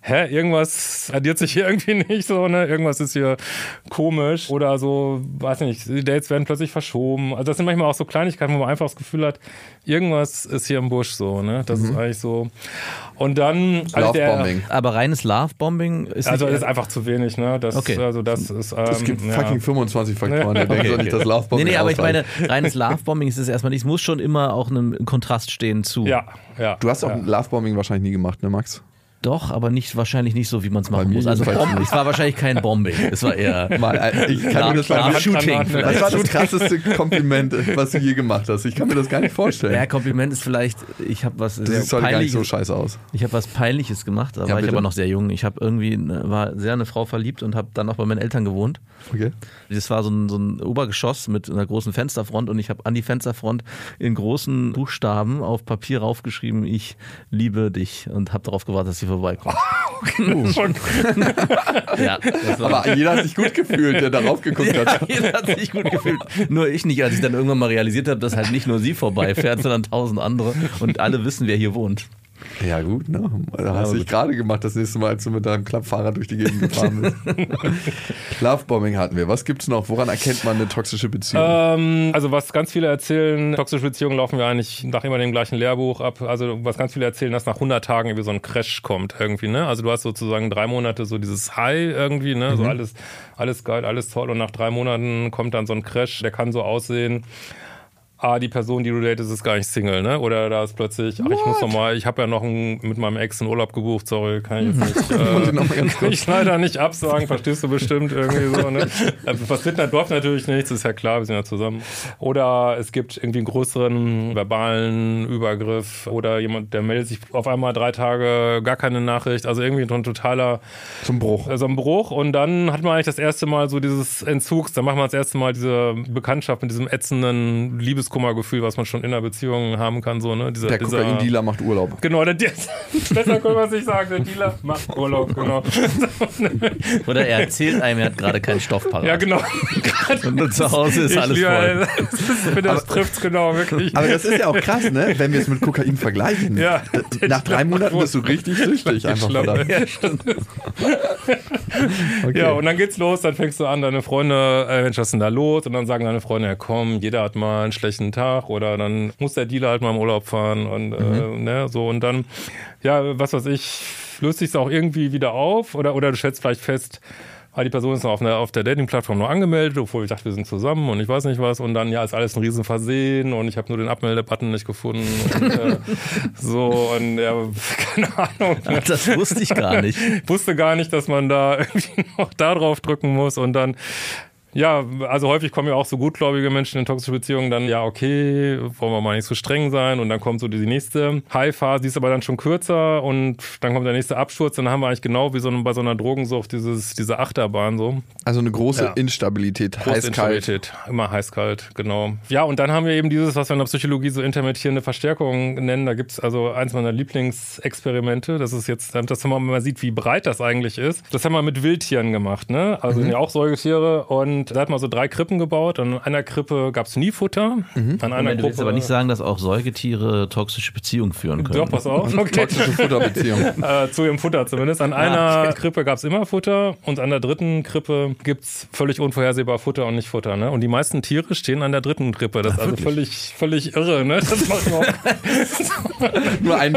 hä, irgendwas addiert sich hier irgendwie nicht so, ne? Irgendwas ist hier komisch. Oder so, weiß nicht, die Dates werden plötzlich verschoben. Also das sind manchmal auch so Kleinigkeiten, wo man einfach das Gefühl hat, irgendwas ist hier im Busch so, ne? Das ist eigentlich so. Und dann. also der- Lovebombing. Aber reines Lovebombing ist Also nicht das ist einfach zu wenig, ne? Das, Okay. Also das ist. Ähm, Es gibt ja. fucking 25 Faktoren, da du nicht, dass Nee, Lovebombing nee, aber ich meine, reines Lovebombing ist es erstmal nicht. Es muss schon immer auch einem Kontrast stehen zu. Ja, ja. Du hast auch ja. Lovebombing wahrscheinlich nie gemacht, ne Max? Doch, aber nicht wahrscheinlich nicht so, wie man es machen muss. Also es war wahrscheinlich kein Bombing. Es war eher Mal, äh, ich kann mir das mal Love Shooting. Das war das krasseste Kompliment, was du je gemacht hast. Ich kann mir das gar nicht vorstellen. Ja, Kompliment ist vielleicht, ich habe was das sehr sieht gar nicht so scheiße aus. ich habe was peinliches gemacht, da Ja, war ich bitte. aber noch sehr jung. Ich habe irgendwie war sehr eine Frau verliebt und habe dann auch bei meinen Eltern gewohnt. Okay. Das war so ein, so ein Obergeschoss mit einer großen Fensterfront und ich habe an die Fensterfront in großen Buchstaben auf Papier raufgeschrieben, ich liebe dich und habe darauf gewartet, dass sie vorbeikommt. Schon- Ja, das war, Aber jeder hat sich gut gefühlt, der darauf geguckt ja, hat. jeder hat sich gut gefühlt. Nur ich nicht, als ich dann irgendwann mal realisiert habe, dass halt nicht nur sie vorbeifährt, sondern tausend andere und alle wissen, wer hier wohnt. Ja, gut, ne? Da hast du dich gerade gemacht, das nächste Mal, als du mit deinem Klappfahrrad durch die Gegend gefahren bist. Lovebombing hatten wir. Was gibt's noch? Woran erkennt man eine toxische Beziehung? Ähm, also was ganz viele erzählen, toxische Beziehungen laufen wir eigentlich nach immer dem gleichen Lehrbuch ab. Also was ganz viele erzählen, dass nach 100 Tagen irgendwie so ein Crash kommt irgendwie, ne? Also du hast sozusagen drei Monate so dieses High irgendwie, ne? So alles, alles geil, alles toll und nach drei Monaten kommt dann so ein Crash, der kann so aussehen. Ah, die Person, die du datest, ist gar nicht Single, ne? Oder da ist plötzlich, ach, ich muss noch mal, ich habe ja noch einen, mit meinem Ex einen Urlaub gebucht, sorry, kann ich jetzt nicht, äh, noch mal ganz kann ich leider nicht absagen, verstehst du bestimmt irgendwie so, ne? Also, passiert in Dorf natürlich nichts, ist ja klar, wir sind ja zusammen. Oder es gibt irgendwie einen größeren verbalen Übergriff oder jemand, der meldet sich auf einmal drei Tage gar keine Nachricht, also irgendwie so ein totaler Zum Bruch. so ein Bruch und dann hat man eigentlich das erste Mal so dieses Entzugs, dann macht man das erste Mal diese Bekanntschaft mit diesem ätzenden Liebeskummergefühl, was man schon in einer Beziehung haben kann, so, ne? Dieser, Der dieser, Kokain-Dealer macht Urlaub. Genau, der, der, besser können wir es nicht sagen, der Dealer macht Urlaub, genau. Oder er erzählt einem, er hat gerade keinen Stoff parat. Ja, genau. Und zu Hause ist Ich alles liebe- voll. Das, das trifft's genau, wirklich. Aber das ist ja auch krass, ne? Wenn wir es mit Kokain vergleichen. Ja, Nach drei Dealer Monaten bist du richtig süchtig einfach. Ja, Okay. Ja, und dann geht's los, dann fängst du an, deine Freunde, äh, Mensch, was ist denn da los? Und dann sagen deine Freunde, ja komm, jeder hat mal einen schlechten Tag oder dann muss der Dealer halt mal im Urlaub fahren und äh, ne, so und dann, ja, was weiß ich, löst sich's auch irgendwie wieder auf oder, oder du stellst vielleicht fest, ah, die Person ist noch auf, einer, auf der Dating-Plattform nur angemeldet, obwohl ich dachte, wir sind zusammen und ich weiß nicht was. Und dann, ja, ist alles ein Riesenversehen und ich habe nur den Abmeldebutton nicht gefunden. Und, äh, so, und ja, keine Ahnung. Ach, das wusste ich gar nicht. wusste gar nicht, dass man da irgendwie noch da drauf drücken muss und dann ja, also häufig kommen ja auch so gutgläubige Menschen in toxische Beziehungen dann, ja, okay, wollen wir mal nicht so streng sein und dann kommt so die nächste High-Phase, die ist aber dann schon kürzer und dann kommt der nächste Absturz, dann haben wir eigentlich genau wie so bei so einer Drogensucht dieses, diese Achterbahn so. Also eine große Ja. Instabilität, Große heiß-kalt. Instabilität. Immer heiß-kalt, genau. Ja, und dann haben wir eben dieses, was wir in der Psychologie so intermittierende Verstärkung nennen. Da gibt's also eins meiner Lieblingsexperimente. Das ist jetzt, dass man mal sieht, wie breit das eigentlich ist. Das haben wir mit Wildtieren gemacht, ne? Also sind ja auch Säugetiere. Und da hat man so drei Krippen gebaut. Und an einer Krippe gab's nie Futter. An einer Moment, du willst Gruppe- aber nicht sagen, dass auch Säugetiere toxische Beziehungen führen können. Doch, pass auf. Okay. Toxische Futterbeziehung. äh, zu ihrem Futter zumindest. An einer Krippe gab's immer Futter und an der dritten Krippe gibt's völlig unvorhersehbar Futter und nicht Futter. Ne? Und die meisten Tiere stehen an der dritten Krippe. Das ist also völlig, völlig irre. Ne? Das macht überhaupt Nur ein.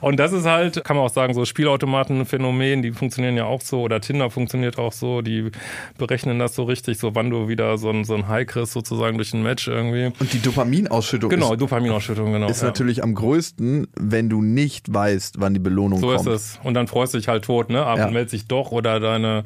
Und das ist halt, kann man auch sagen, so Spielautomatenphänomen, die funktionieren ja auch so, oder Tinder funktioniert auch so, die berechnen das so richtig, so wann du wieder so ein, so ein High kriegst, sozusagen durch ein Match irgendwie. Und die Dopaminausschüttung Genau, ist, Dopaminausschüttung, genau. ist ja. natürlich am größten, wenn du nicht weißt, wann die Belohnung So kommt. ist es. Und dann freust du dich halt tot, ne? Aber Ja. meldet sich doch oder deine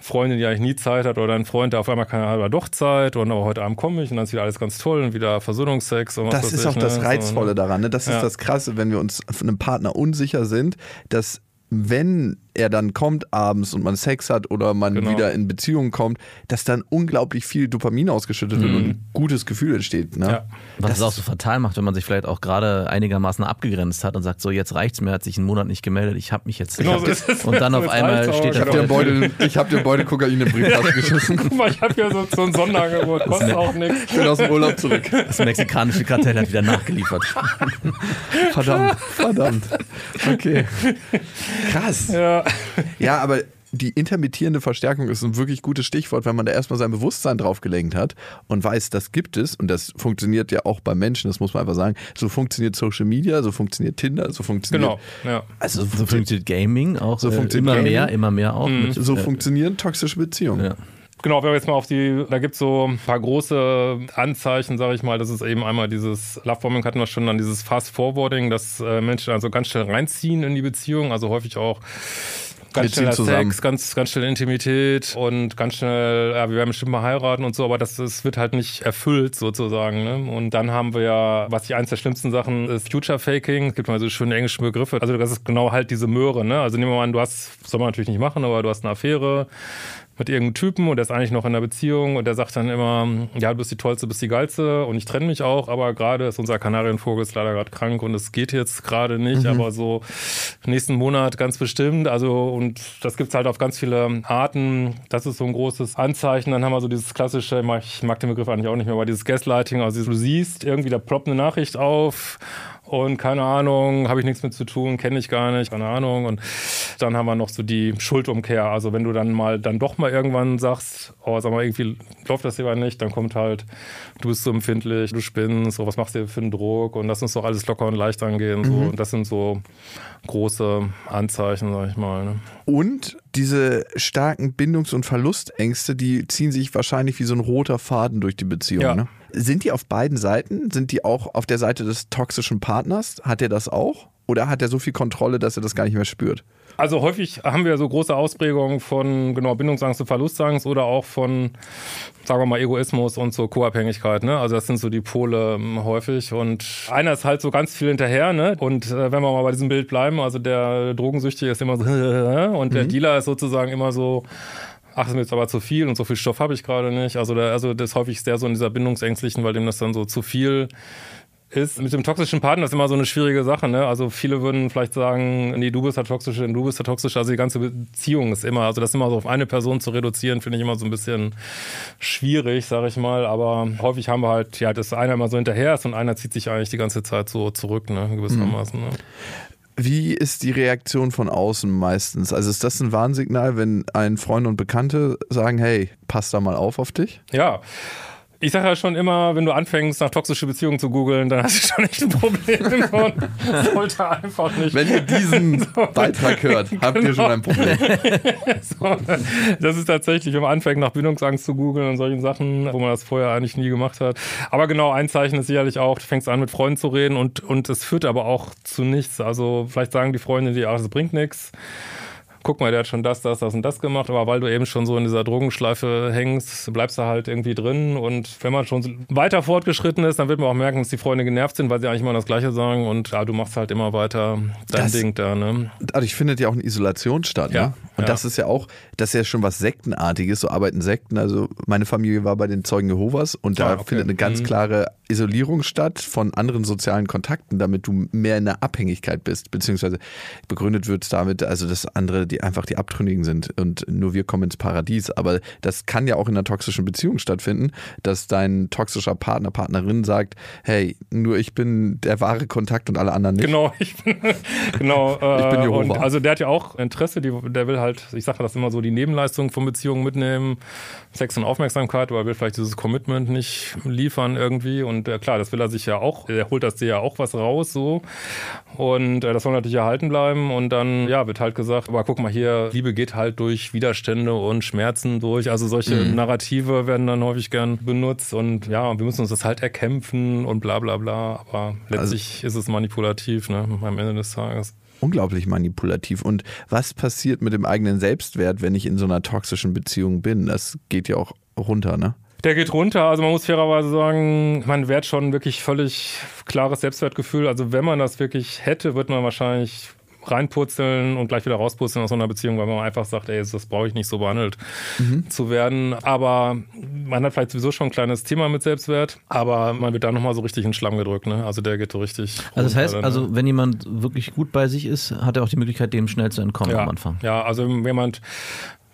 Freundin, die eigentlich nie Zeit hat, oder dein Freund, der auf einmal keine aber doch Zeit und aber heute Abend komme ich und dann ist wieder alles ganz toll und wieder Versöhnungsex und was Das ist ich, auch das ne? Reizvolle So, ne? daran. Ne? Das ist Ja. das Krasse, wenn wir uns von einem Partner unsicher sind, dass wenn er dann kommt abends und man Sex hat oder man Genau. wieder in Beziehung kommt, dass dann unglaublich viel Dopamin ausgeschüttet wird und ein gutes Gefühl entsteht. Ne? Mhm. Ja. Was Das es auch so fatal macht, wenn man sich vielleicht auch gerade einigermaßen abgegrenzt hat und sagt, so jetzt reicht's mir, hat sich einen Monat nicht gemeldet, ich habe mich jetzt. Genau ich so es. Und dann auf einmal auch. steht Ich er habe. Beutel- ich hab dir Beutel Kokain in den Briefkasten geschossen. Guck mal, ich habe ja so, so ein Sonderangebot, kostet auch nichts. Ich bin aus dem Urlaub zurück. Das mexikanische Kartell hat wieder nachgeliefert. Verdammt, verdammt. Okay. Krass. Ja. Ja, aber die intermittierende Verstärkung ist ein wirklich gutes Stichwort, wenn man da erstmal sein Bewusstsein drauf gelenkt hat und weiß, das gibt es und das funktioniert ja auch bei Menschen, das muss man einfach sagen. So funktioniert Social Media, so funktioniert Tinder, so funktioniert. Genau, ja. Also So funktioniert Gaming auch. So äh, funktioniert immer Gaming. mehr, immer mehr auch. Mit, so äh, funktionieren toxische Beziehungen. ja. Genau, wenn wir jetzt mal auf die, da gibt's so ein paar große Anzeichen, sage ich mal. Das ist eben einmal dieses Lovebombing hatten wir schon, dann dieses Fast Forwarding, dass äh, Menschen also ganz schnell reinziehen in die Beziehung, also häufig auch ganz schneller zusammen. Sex, ganz, ganz schnell Intimität und ganz schnell, ja, wir werden bestimmt mal heiraten und so, aber das, das wird halt nicht erfüllt sozusagen. Ne? Und dann haben wir ja, was ich eins der schlimmsten Sachen ist, Future Faking. Es gibt mal so schöne englische Begriffe. Also das ist genau halt diese Möhre. Ne? Also nehmen wir mal an, du hast, soll man natürlich nicht machen, aber du hast eine Affäre mit irgendeinem Typen und der ist eigentlich noch in einer Beziehung und der sagt dann immer, ja, du bist die Tollste, bist die Geilste und ich trenne mich auch, aber gerade ist unser Kanarienvogel ist leider gerade krank und es geht jetzt gerade nicht, mhm. aber so nächsten Monat ganz bestimmt. Also und das gibt's halt auf ganz viele Arten. Das ist so ein großes Anzeichen. Dann haben wir so dieses klassische, ich mag den Begriff eigentlich auch nicht mehr, aber dieses Gaslighting, also du siehst irgendwie, da ploppt eine Nachricht auf und keine Ahnung, habe ich nichts mit zu tun, kenne ich gar nicht, keine Ahnung. Und dann haben wir noch so die Schuldumkehr. Also wenn du dann mal dann doch mal irgendwann sagst, oh, sag mal, irgendwie läuft das lieber nicht, dann kommt halt, du bist so empfindlich, du spinnst, so was machst du für einen Druck und lass uns doch alles locker und leicht angehen. So. Mhm. Und das sind so große Anzeichen, sag ich mal. Ne? Und diese starken Bindungs- und Verlustängste, die ziehen sich wahrscheinlich wie so ein roter Faden durch die Beziehung. Ja. Ne? Sind die auf beiden Seiten? Sind die auch auf der Seite des toxischen Partners? Hat er das auch? Oder hat er so viel Kontrolle, dass er das gar nicht mehr spürt? Also häufig haben wir so große Ausprägungen von genau Bindungsangst und Verlustangst oder auch von, sagen wir mal, Egoismus und so Co-Abhängigkeit. Ne? Also das sind so die Pole ähm, häufig. Und einer ist halt so ganz viel hinterher. Ne? Und äh, wenn wir mal bei diesem Bild bleiben, also der Drogensüchtige ist immer so und mhm. der Dealer ist sozusagen immer so ach, das ist mir jetzt aber zu viel und so viel Stoff habe ich gerade nicht. Also, der, also das ist häufig sehr so in dieser Bindungsängstlichen, weil dem das dann so zu viel ist. Mit dem toxischen Partner ist immer so eine schwierige Sache. Ne? Also viele würden vielleicht sagen, nee, du bist der toxische, du bist der toxische. Also die ganze Beziehung ist immer, also das immer so auf eine Person zu reduzieren, finde ich immer so ein bisschen schwierig, sage ich mal. Aber häufig haben wir halt, ja, dass einer immer so hinterher ist und einer zieht sich eigentlich die ganze Zeit so zurück, ne? gewissermaßen. Mhm. Ne? Wie ist die Reaktion von außen meistens? Also ist das ein Warnsignal, wenn ein Freund und Bekannte sagen, hey, pass da mal auf auf dich? Ja. Ich sage ja schon immer, wenn du anfängst, nach toxische Beziehungen zu googeln, dann hast du schon echt ein Problem und sollte einfach nicht. Wenn ihr diesen so, Beitrag hört, habt genau. ihr schon ein Problem. so, das ist tatsächlich, wenn man anfängt, nach Bindungsangst zu googeln und solchen Sachen, wo man das vorher eigentlich nie gemacht hat. Aber genau, ein Zeichen ist sicherlich auch, du fängst an, mit Freunden zu reden und, und es führt aber auch zu nichts. Also vielleicht sagen die Freunde dir, ach, das bringt nichts guck mal, der hat schon das, das, das und das gemacht, aber weil du eben schon so in dieser Drogenschleife hängst, bleibst du halt irgendwie drin und wenn man schon weiter fortgeschritten ist, dann wird man auch merken, dass die Freunde genervt sind, weil sie eigentlich immer das Gleiche sagen und ja, du machst halt immer weiter dein das, Ding da, ne? Dadurch findet ja auch eine Isolation statt, ja, ne? Und ja. das ist ja auch, das ist ja schon was Sektenartiges, so arbeiten Sekten, also meine Familie war bei den Zeugen Jehovas und da ah, okay. findet eine ganz mhm. klare Isolierung statt von anderen sozialen Kontakten, damit du mehr in der Abhängigkeit bist, beziehungsweise begründet wird es damit, also dass andere die einfach die Abtrünnigen sind und nur wir kommen ins Paradies. Aber das kann ja auch in einer toxischen Beziehung stattfinden, dass dein toxischer Partner, Partnerin sagt, hey, nur ich bin der wahre Kontakt und alle anderen nicht. Genau, ich bin, genau. ich bin äh, Jehova. Und also der hat ja auch Interesse, die, der will halt, ich sage das immer so, die Nebenleistung von Beziehungen mitnehmen, Sex und Aufmerksamkeit, aber er will vielleicht dieses Commitment nicht liefern irgendwie und äh, klar, das will er sich ja auch, er holt das dir ja auch was raus so und äh, das soll natürlich erhalten bleiben und dann, ja, wird halt gesagt, aber guck mal hier, Liebe geht halt durch Widerstände und Schmerzen durch. Also solche mhm. Narrative werden dann häufig gern benutzt und ja, wir müssen uns das halt erkämpfen und bla bla bla. Aber letztlich also, ist es manipulativ, ne, am Ende des Tages unglaublich manipulativ. Und was passiert mit dem eigenen Selbstwert, wenn ich in so einer toxischen Beziehung bin? Das geht ja auch runter, ne? Der geht runter. Also man muss fairerweise sagen, man wert schon wirklich völlig klares Selbstwertgefühl. Also wenn man das wirklich hätte, wird man wahrscheinlich reinpurzeln und gleich wieder rauspurzeln aus so einer Beziehung, weil man einfach sagt, ey, das brauche ich nicht so behandelt mhm. zu werden. Aber man hat vielleicht sowieso schon ein kleines Thema mit Selbstwert, aber man wird da nochmal so richtig in den Schlamm gedrückt. Ne? Also der geht so richtig. Also das heißt, dann, also ne? wenn jemand wirklich gut bei sich ist, hat er auch die Möglichkeit, dem schnell zu entkommen ja, am Anfang. Ja, also wenn jemand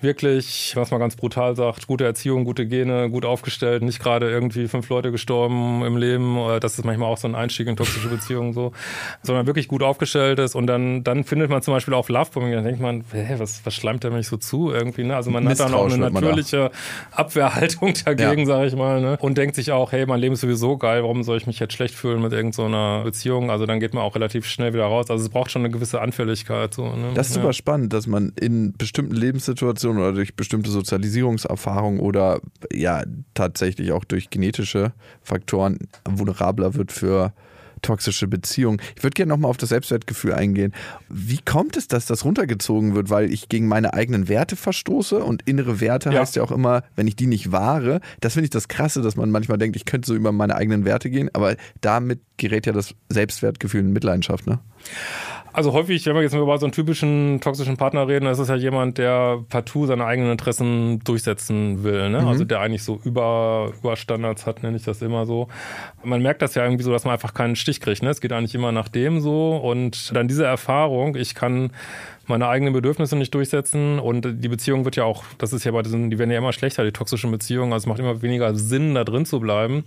wirklich, was man ganz brutal sagt, gute Erziehung, gute Gene, gut aufgestellt, nicht gerade irgendwie fünf Leute gestorben im Leben, das ist manchmal auch so ein Einstieg in toxische Beziehungen so, sondern wirklich gut aufgestellt ist und dann, dann findet man zum Beispiel auch Lovebombing, dann denkt man, hä, was, was schleimt der mich so zu irgendwie, ne? Also man hat dann auch eine natürliche Abwehrhaltung dagegen, ja. sage ich mal, ne? Und denkt sich auch, hey, mein Leben ist sowieso geil, warum soll ich mich jetzt schlecht fühlen mit irgendeiner so Beziehung? Also dann geht man auch relativ schnell wieder raus. Also es braucht schon eine gewisse Anfälligkeit. So, ne? Das ist ja. super spannend, dass man in bestimmten Lebenssituationen Situation oder durch bestimmte Sozialisierungserfahrungen oder ja tatsächlich auch durch genetische Faktoren vulnerabler wird für toxische Beziehungen. Ich würde gerne nochmal auf das Selbstwertgefühl eingehen. Wie kommt es, dass das runtergezogen wird, weil ich gegen meine eigenen Werte verstoße und innere Werte ja. heißt ja auch immer, wenn ich die nicht wahre, das finde ich das Krasse, dass man manchmal denkt, ich könnte so über meine eigenen Werte gehen, aber damit gerät ja das Selbstwertgefühl in Mitleidenschaft, ne? Also häufig, wenn wir jetzt über so einen typischen toxischen Partner reden, ist es ja jemand, der partout seine eigenen Interessen durchsetzen will. Ne? Mhm. Also der eigentlich so über, über Standards hat, nenne ich das immer so. Man merkt das ja irgendwie so, dass man einfach keinen Stich kriegt. Ne? Es geht eigentlich immer nach dem so. Und dann diese Erfahrung, ich kann meine eigenen Bedürfnisse nicht durchsetzen und die Beziehung wird ja auch, das ist ja bei diesen, die werden ja immer schlechter, die toxischen Beziehungen, also es macht immer weniger Sinn, da drin zu bleiben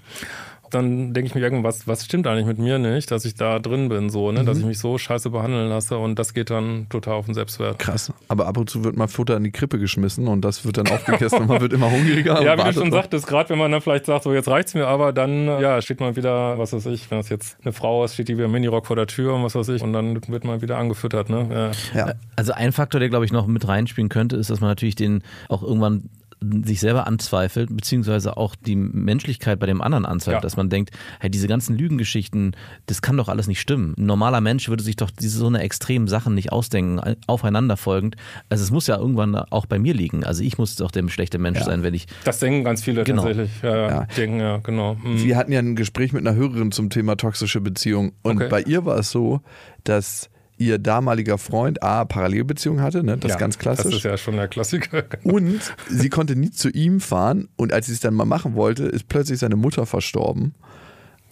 dann denke ich mir irgendwas, was stimmt eigentlich mit mir nicht, dass ich da drin bin, so, ne? Mhm. dass ich mich so scheiße behandeln lasse und das geht dann total auf den Selbstwert. Krass. Aber ab und zu wird mal Futter in die Krippe geschmissen und das wird dann aufgegessen und man wird immer hungriger. ja, wie du schon sagtest, gerade wenn man dann vielleicht sagt, so jetzt reicht's mir, aber dann ja, steht man wieder, was weiß ich, wenn das jetzt eine Frau ist, steht die wieder im Minirock vor der Tür und was weiß ich und dann wird man wieder angefüttert. Ne? Ja. ja. Also ein Faktor, der glaube ich noch mit reinspielen könnte, ist, dass man natürlich den auch irgendwann sich selber anzweifelt, beziehungsweise auch die Menschlichkeit bei dem anderen anzweifelt, ja. dass man denkt, hey, diese ganzen Lügengeschichten, das kann doch alles nicht stimmen. Ein normaler Mensch würde sich doch diese so eine extremen Sachen nicht ausdenken, aufeinanderfolgend. Also es muss ja irgendwann auch bei mir liegen. Also ich muss doch der schlechte Mensch ja. sein, wenn ich. Das denken ganz viele genau. tatsächlich. Ja, ja. Denken, ja, genau. Mhm. Wir hatten ja ein Gespräch mit einer Hörerin zum Thema toxische Beziehung und okay. bei ihr war es so, dass ihr damaliger Freund A, Parallelbeziehung hatte, ne? das ja, ist ganz klassisch. Das ist ja schon der Klassiker. Und sie konnte nie zu ihm fahren und als sie es dann mal machen wollte, ist plötzlich seine Mutter verstorben.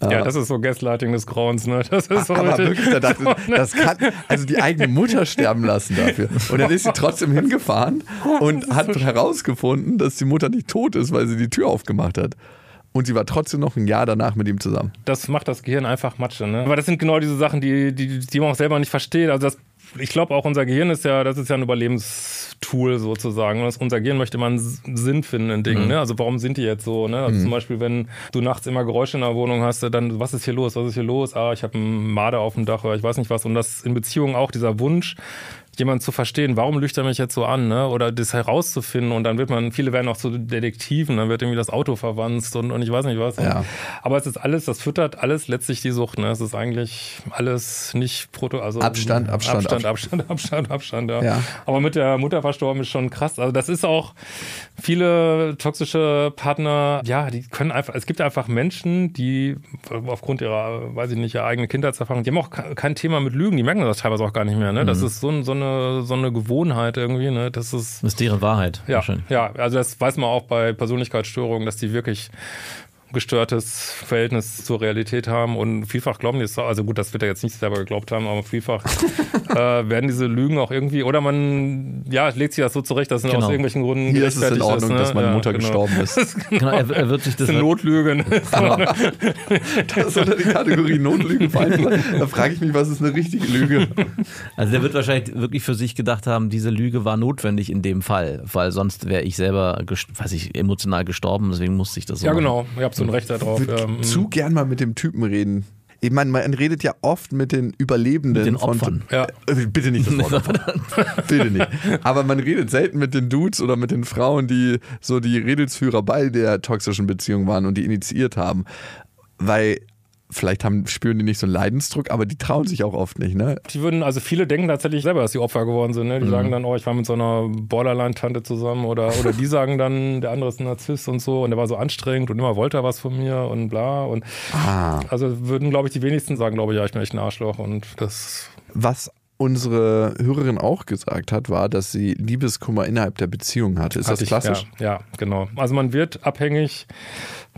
Ja, das ist so Gaslighting des Grauens, ne? Das ist so aber wirklich, da dachte, das kann, also die eigene Mutter sterben lassen dafür. Und dann ist sie trotzdem hingefahren und hat herausgefunden, dass die Mutter nicht tot ist, weil sie die Tür aufgemacht hat und sie war trotzdem noch ein Jahr danach mit ihm zusammen. Das macht das Gehirn einfach Matsche, ne? Aber das sind genau diese Sachen, die, die, die man auch selber nicht versteht. Also das, ich glaube auch unser Gehirn ist ja, das ist ja ein Überlebenstool sozusagen. Und unser Gehirn möchte immer einen Sinn finden in Dingen, mhm. ne? Also warum sind die jetzt so, ne? Also mhm. zum Beispiel, wenn du nachts immer Geräusche in der Wohnung hast, dann was ist hier los, was ist hier los? Ah, ich habe einen Marder auf dem Dach oder ich weiß nicht was. Und das in Beziehungen auch dieser Wunsch, jemanden zu verstehen, warum lügt er mich jetzt so an, ne? Oder das herauszufinden und dann wird man, viele werden auch zu Detektiven, dann wird irgendwie das Auto verwandt und, und ich weiß nicht was. Ja. Aber es ist alles, das füttert alles letztlich die Sucht, ne? Es ist eigentlich alles nicht Proto, also Abstand, Abstand, Abstand, Abstand, Abstand, Abstand, ja. ja. Aber mit der Mutter verstorben ist schon krass. Also das ist auch viele toxische Partner, ja, die können einfach, es gibt einfach Menschen, die aufgrund ihrer, weiß ich nicht, ihrer eigenen Kindheitserfahrung, die haben auch kein Thema mit Lügen, die merken das teilweise auch gar nicht mehr, ne? Das mhm. ist so, so eine so eine Gewohnheit irgendwie. Ne? Das ist, das ist deren Wahrheit. Ja, ja, also das weiß man auch bei Persönlichkeitsstörungen, dass die wirklich gestörtes Verhältnis zur Realität haben und vielfach glauben die es, also gut, das wird er jetzt nicht selber geglaubt haben, aber vielfach äh, werden diese Lügen auch irgendwie, oder man, ja, legt sich das so zurecht, dass es genau. aus irgendwelchen Gründen Hier ist es in Ordnung, ist, ne? dass meine Mutter ja, genau. gestorben ist. genau, er, er, wird sich das... das ist Notlüge. Ne? Genau. das ist unter die Kategorie Notlügen fallen. Da frage ich mich, was ist eine richtige Lüge? Also der wird wahrscheinlich wirklich für sich gedacht haben, diese Lüge war notwendig in dem Fall, weil sonst wäre ich selber, weiß ich, emotional gestorben, deswegen musste ich das so Ja, genau, ihr habt so ein Recht darauf. Ja. Mhm. Zu gern mal mit dem Typen reden. Ich meine, man redet ja oft mit den Überlebenden. Mit den Opfern. Von, ja. Äh, bitte nicht das Wort bitte nicht. Aber man redet selten mit den Dudes oder mit den Frauen, die so die Redelsführer bei der toxischen Beziehung waren und die initiiert haben. Weil vielleicht haben, spüren die nicht so einen Leidensdruck, aber die trauen sich auch oft nicht, ne? Die würden, also viele denken tatsächlich selber, dass sie Opfer geworden sind, ne? Die mhm. sagen dann, oh, ich war mit so einer Borderline-Tante zusammen oder, oder die sagen dann, der andere ist ein Narzisst und so und der war so anstrengend und immer wollte er was von mir und bla und ah. also würden, glaube ich, die wenigsten sagen, glaube ich, ja, ich bin echt ein Arschloch und das was unsere Hörerin auch gesagt hat, war, dass sie Liebeskummer innerhalb der Beziehung hatte. Ist hatte das klassisch? Ich, ja, ja, genau. Also man wird abhängig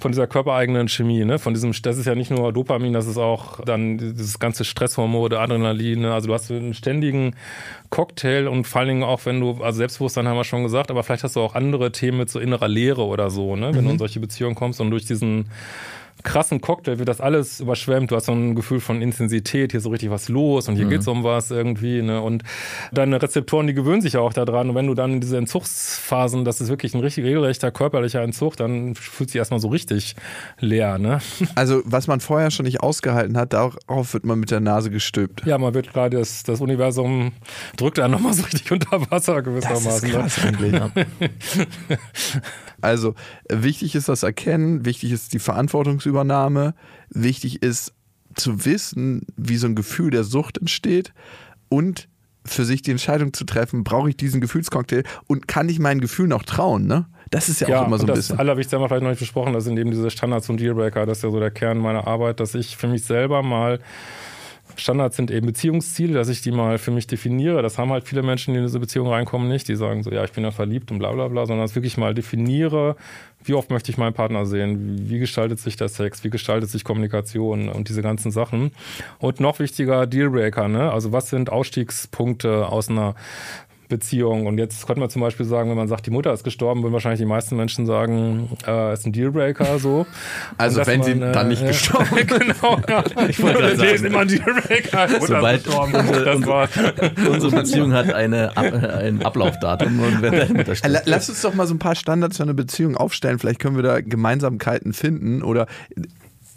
von dieser körpereigenen Chemie, ne? Von diesem, das ist ja nicht nur Dopamin, das ist auch dann dieses ganze Stresshormon, Adrenalin. Ne? Also du hast einen ständigen Cocktail und vor allen Dingen auch, wenn du, also Selbstbewusstsein haben wir schon gesagt, aber vielleicht hast du auch andere Themen mit so innerer Leere oder so, ne? Wenn mhm. du in solche Beziehungen kommst und durch diesen krassen Cocktail wird das alles überschwemmt. Du hast so ein Gefühl von Intensität, hier ist so richtig was los und hier mhm. geht's um was irgendwie. Ne? Und deine Rezeptoren, die gewöhnen sich ja auch daran. Und wenn du dann in diese Entzugsphasen, das ist wirklich ein richtig regelrechter körperlicher Entzug, dann fühlt sich erstmal so richtig leer. Ne? Also was man vorher schon nicht ausgehalten hat, darauf wird man mit der Nase gestülpt. Ja, man wird gerade das, das Universum drückt dann nochmal so richtig unter Wasser gewissermaßen. Das ist ne? krass eigentlich. Ja. Also wichtig ist das Erkennen, wichtig ist die Verantwortungsübernahme, wichtig ist zu wissen, wie so ein Gefühl der Sucht entsteht und für sich die Entscheidung zu treffen, brauche ich diesen Gefühlscocktail und kann ich meinen Gefühlen noch trauen, ne? Das ist ja, ja auch immer so ein bisschen. Das Allerwichtigste haben wir vielleicht noch nicht besprochen, das sind eben diese Standards und Dealbreaker, das ist ja so der Kern meiner Arbeit, dass ich für mich selber mal Standards sind eben Beziehungsziele, dass ich die mal für mich definiere. Das haben halt viele Menschen, die in diese Beziehung reinkommen, nicht. Die sagen so, ja, ich bin ja verliebt und bla bla bla, sondern dass ich wirklich mal definiere, wie oft möchte ich meinen Partner sehen, wie gestaltet sich der Sex, wie gestaltet sich Kommunikation und diese ganzen Sachen. Und noch wichtiger, Dealbreaker, ne? Also was sind Ausstiegspunkte aus einer Beziehung. Und jetzt könnte man zum Beispiel sagen, wenn man sagt, die Mutter ist gestorben, würden wahrscheinlich die meisten Menschen sagen, äh, ist ein Dealbreaker so. Also wenn man, sie äh, dann nicht gestorben ist. genau, ja. Ich wollte gerade sagen, ist immer ein Dealbreaker. Sobald unsere, unsere, unsere, Beziehung hat eine, ein Ablaufdatum und wer dahinter steht. Lass uns doch mal so ein paar Standards für eine Beziehung aufstellen. Vielleicht können wir da Gemeinsamkeiten finden oder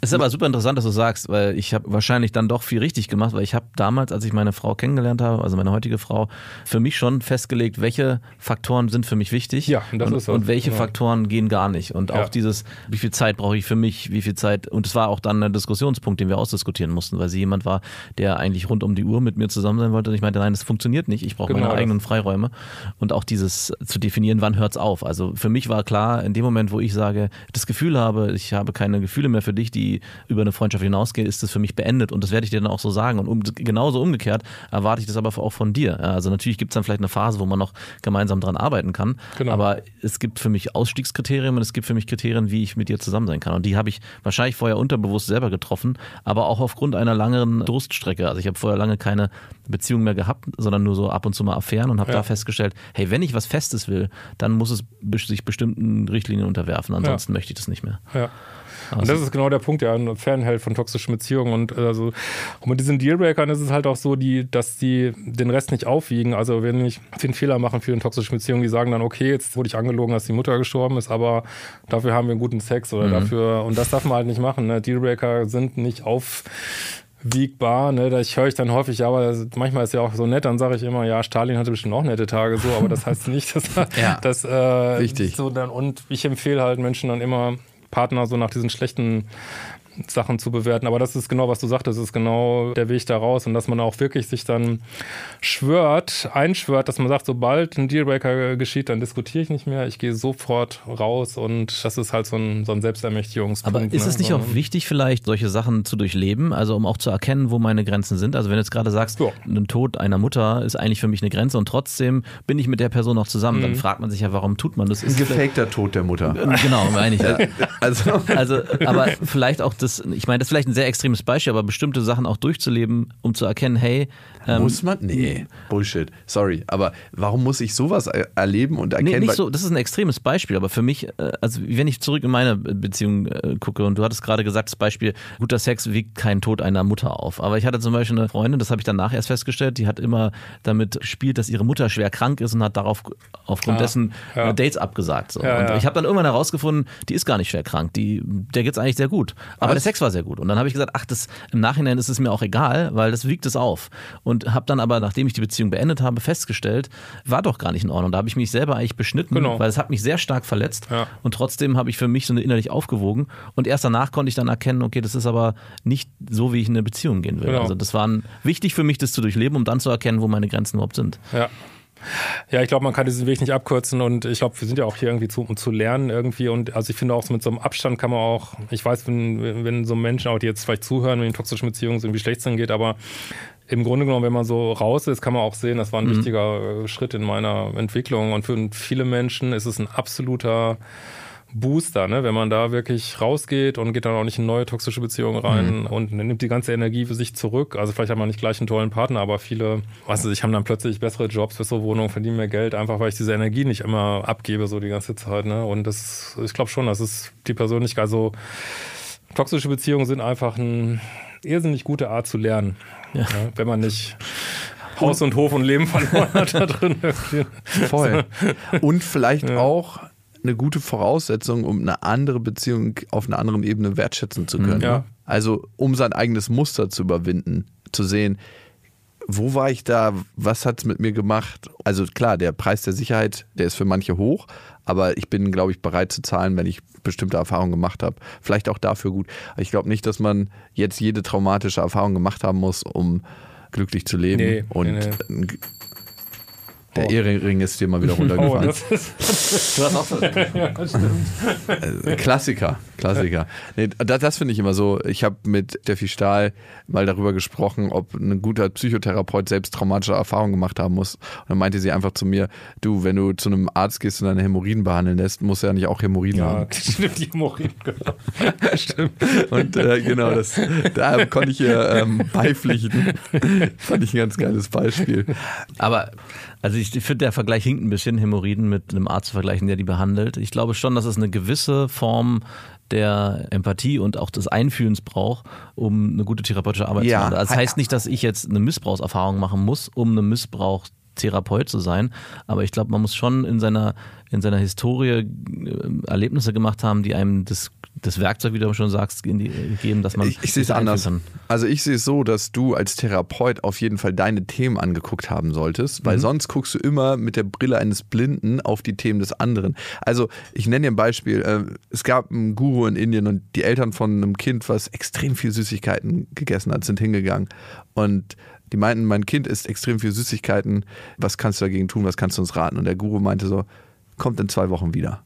es ist aber super interessant, dass du sagst, weil ich habe wahrscheinlich dann doch viel richtig gemacht, weil ich habe damals, als ich meine Frau kennengelernt habe, also meine heutige Frau, für mich schon festgelegt, welche Faktoren sind für mich wichtig ja, das und, ist und welche ja. Faktoren gehen gar nicht. Und ja. auch dieses, wie viel Zeit brauche ich für mich, wie viel Zeit, und es war auch dann ein Diskussionspunkt, den wir ausdiskutieren mussten, weil sie jemand war, der eigentlich rund um die Uhr mit mir zusammen sein wollte. Und ich meinte, nein, das funktioniert nicht, ich brauche genau meine eigenen Freiräume. Und auch dieses zu definieren, wann hört es auf. Also für mich war klar, in dem Moment, wo ich sage, das Gefühl habe, ich habe keine Gefühle mehr für dich, die über eine Freundschaft hinausgeht, ist das für mich beendet und das werde ich dir dann auch so sagen. Und um, genauso umgekehrt erwarte ich das aber auch von dir. Also natürlich gibt es dann vielleicht eine Phase, wo man noch gemeinsam dran arbeiten kann. Genau. Aber es gibt für mich Ausstiegskriterien und es gibt für mich Kriterien, wie ich mit dir zusammen sein kann. Und die habe ich wahrscheinlich vorher unterbewusst selber getroffen, aber auch aufgrund einer langeren Durststrecke. Also ich habe vorher lange keine Beziehung mehr gehabt, sondern nur so ab und zu mal Affären und habe ja. da festgestellt, hey, wenn ich was Festes will, dann muss es sich bestimmten Richtlinien unterwerfen. Ansonsten ja. möchte ich das nicht mehr. Ja. Also und das ist genau der Punkt, der einen fernhält von toxischen Beziehungen. Und, also, und mit diesen Dealbreakern ist es halt auch so, die, dass die den Rest nicht aufwiegen. Also wenn ich den Fehler machen für eine toxische Beziehung, die sagen dann, okay, jetzt wurde ich angelogen, dass die Mutter gestorben ist, aber dafür haben wir einen guten Sex oder mhm. dafür, und das darf man halt nicht machen. Ne? Dealbreaker sind nicht auf wiegbar. Ne? Das höre ich dann häufig, ja, aber manchmal ist ja auch so nett, dann sage ich immer, ja, Stalin hatte bestimmt auch nette Tage so, aber das heißt nicht, dass ja, das äh, wichtig. so dann und ich empfehle halt Menschen dann immer Partner so nach diesen schlechten Sachen zu bewerten. Aber das ist genau, was du sagtest, ist genau der Weg da raus und dass man auch wirklich sich dann schwört, einschwört, dass man sagt, sobald ein Dealbreaker geschieht, dann diskutiere ich nicht mehr, ich gehe sofort raus und das ist halt so ein, so ein Selbstermächtigungspunkt. Aber ist es nicht ne? auch wichtig, vielleicht solche Sachen zu durchleben, also um auch zu erkennen, wo meine Grenzen sind? Also wenn du jetzt gerade sagst, ja. ein Tod einer Mutter ist eigentlich für mich eine Grenze und trotzdem bin ich mit der Person noch zusammen, mhm. dann fragt man sich ja, warum tut man das? Ein gefakter Tod der Mutter. Genau, meine ich. ja. also. also, aber vielleicht auch das, ich meine, das ist vielleicht ein sehr extremes Beispiel, aber bestimmte Sachen auch durchzuleben, um zu erkennen, hey. Ähm, muss man? Nee, Bullshit. Sorry. Aber warum muss ich sowas erleben und erkennen? Nee, nicht so, das ist ein extremes Beispiel, aber für mich, äh, also wenn ich zurück in meine Beziehung äh, gucke und du hattest gerade gesagt, das Beispiel, guter Sex wiegt keinen Tod einer Mutter auf. Aber ich hatte zum Beispiel eine Freundin, das habe ich danach erst festgestellt, die hat immer damit gespielt, dass ihre Mutter schwer krank ist und hat darauf aufgrund ah, dessen ja. Dates abgesagt. So. Ja, und ja. ich habe dann irgendwann herausgefunden, die ist gar nicht schwer krank, die, der geht's eigentlich sehr gut. Aber Was? der Sex war sehr gut. Und dann habe ich gesagt, ach, das im Nachhinein ist es mir auch egal, weil das wiegt es auf. Und habe dann aber, nachdem ich die Beziehung beendet habe, festgestellt, war doch gar nicht in Ordnung. Da habe ich mich selber eigentlich beschnitten, genau. weil es hat mich sehr stark verletzt. Ja. Und trotzdem habe ich für mich so eine innerlich aufgewogen. Und erst danach konnte ich dann erkennen, okay, das ist aber nicht so, wie ich in eine Beziehung gehen will. Genau. Also das war wichtig für mich, das zu durchleben, um dann zu erkennen, wo meine Grenzen überhaupt sind. Ja. Ja, ich glaube, man kann diesen Weg nicht abkürzen und ich glaube, wir sind ja auch hier irgendwie zu, um zu lernen irgendwie und also ich finde auch so mit so einem Abstand kann man auch, ich weiß, wenn, wenn so Menschen auch, die jetzt vielleicht zuhören, wenn in toxischen Beziehungen sind, wie schlecht dann geht, aber im Grunde genommen, wenn man so raus ist, kann man auch sehen, das war ein mhm. wichtiger äh, Schritt in meiner Entwicklung und für viele Menschen ist es ein absoluter Booster, ne? wenn man da wirklich rausgeht und geht dann auch nicht in neue toxische Beziehungen rein mhm. und nimmt die ganze Energie für sich zurück. Also vielleicht hat man nicht gleich einen tollen Partner, aber viele, weißt du, ich haben dann plötzlich bessere Jobs, bessere Wohnungen, verdienen mehr Geld, einfach weil ich diese Energie nicht immer abgebe, so die ganze Zeit. Ne? Und das, ich glaube schon, das ist die Persönlichkeit. Also toxische Beziehungen sind einfach eine irrsinnig gute Art zu lernen, ja. Wenn man nicht Haus und Hof und Leben verloren hat da drin. Voll. Und vielleicht ja. auch eine gute Voraussetzung, um eine andere Beziehung auf einer anderen Ebene wertschätzen zu können. Ja. Also um sein eigenes Muster zu überwinden, zu sehen, wo war ich da, was hat es mit mir gemacht? Also klar, der Preis der Sicherheit, der ist für manche hoch, aber ich bin, glaube ich, bereit zu zahlen, wenn ich bestimmte Erfahrungen gemacht habe. Vielleicht auch dafür gut. Ich glaube nicht, dass man jetzt jede traumatische Erfahrung gemacht haben muss, um glücklich zu leben. Nee, und nee, nee. Der Oh. Ehering ist dir mal wieder Oh, runtergefallen. das ist, Du hast auch so, ja. Äh, Klassiker, Klassiker. Nee, das das finde ich immer so. Ich habe mit Steffi Stahl mal darüber gesprochen, ob ein guter Psychotherapeut selbst traumatische Erfahrungen gemacht haben muss. Und dann meinte sie einfach zu mir, du, wenn du zu einem Arzt gehst und deine Hämorrhoiden behandeln lässt, musst du ja nicht auch Hämorrhoiden Ja, haben. stimmt, die Hämorrhoiden, genau. Stimmt. Und äh, genau, das, da konnte ich ihr ähm, beipflichten. Fand ich ein ganz geiles Beispiel. Aber also ich finde, der Vergleich hinkt ein bisschen, Hämorrhoiden mit einem Arzt zu vergleichen, der die behandelt. Ich glaube schon, dass es eine gewisse Form der Empathie und auch des Einfühlens braucht, um eine gute therapeutische Arbeit Ja. zu machen. Das heißt nicht, dass ich jetzt eine Missbrauchserfahrung machen muss, um eine Missbrauchstherapeut zu sein, aber ich glaube, man muss schon in seiner, in seiner Historie äh, Erlebnisse gemacht haben, die einem das, das Werkzeug, wie du schon sagst, in die, geben, dass man Ich, ich sehe es anders. einführen Also ich sehe es so, dass du als Therapeut auf jeden Fall deine Themen angeguckt haben solltest, weil sonst guckst du immer mit der Brille eines Blinden auf die Themen des anderen. Also ich nenne dir ein Beispiel. Äh, Es gab einen Guru in Indien und die Eltern von einem Kind, was extrem viel Süßigkeiten gegessen hat, sind hingegangen und die meinten, mein Kind isst extrem viel Süßigkeiten. Was kannst du dagegen tun? Was kannst du uns raten? Und der Guru meinte so, kommt in zwei Wochen wieder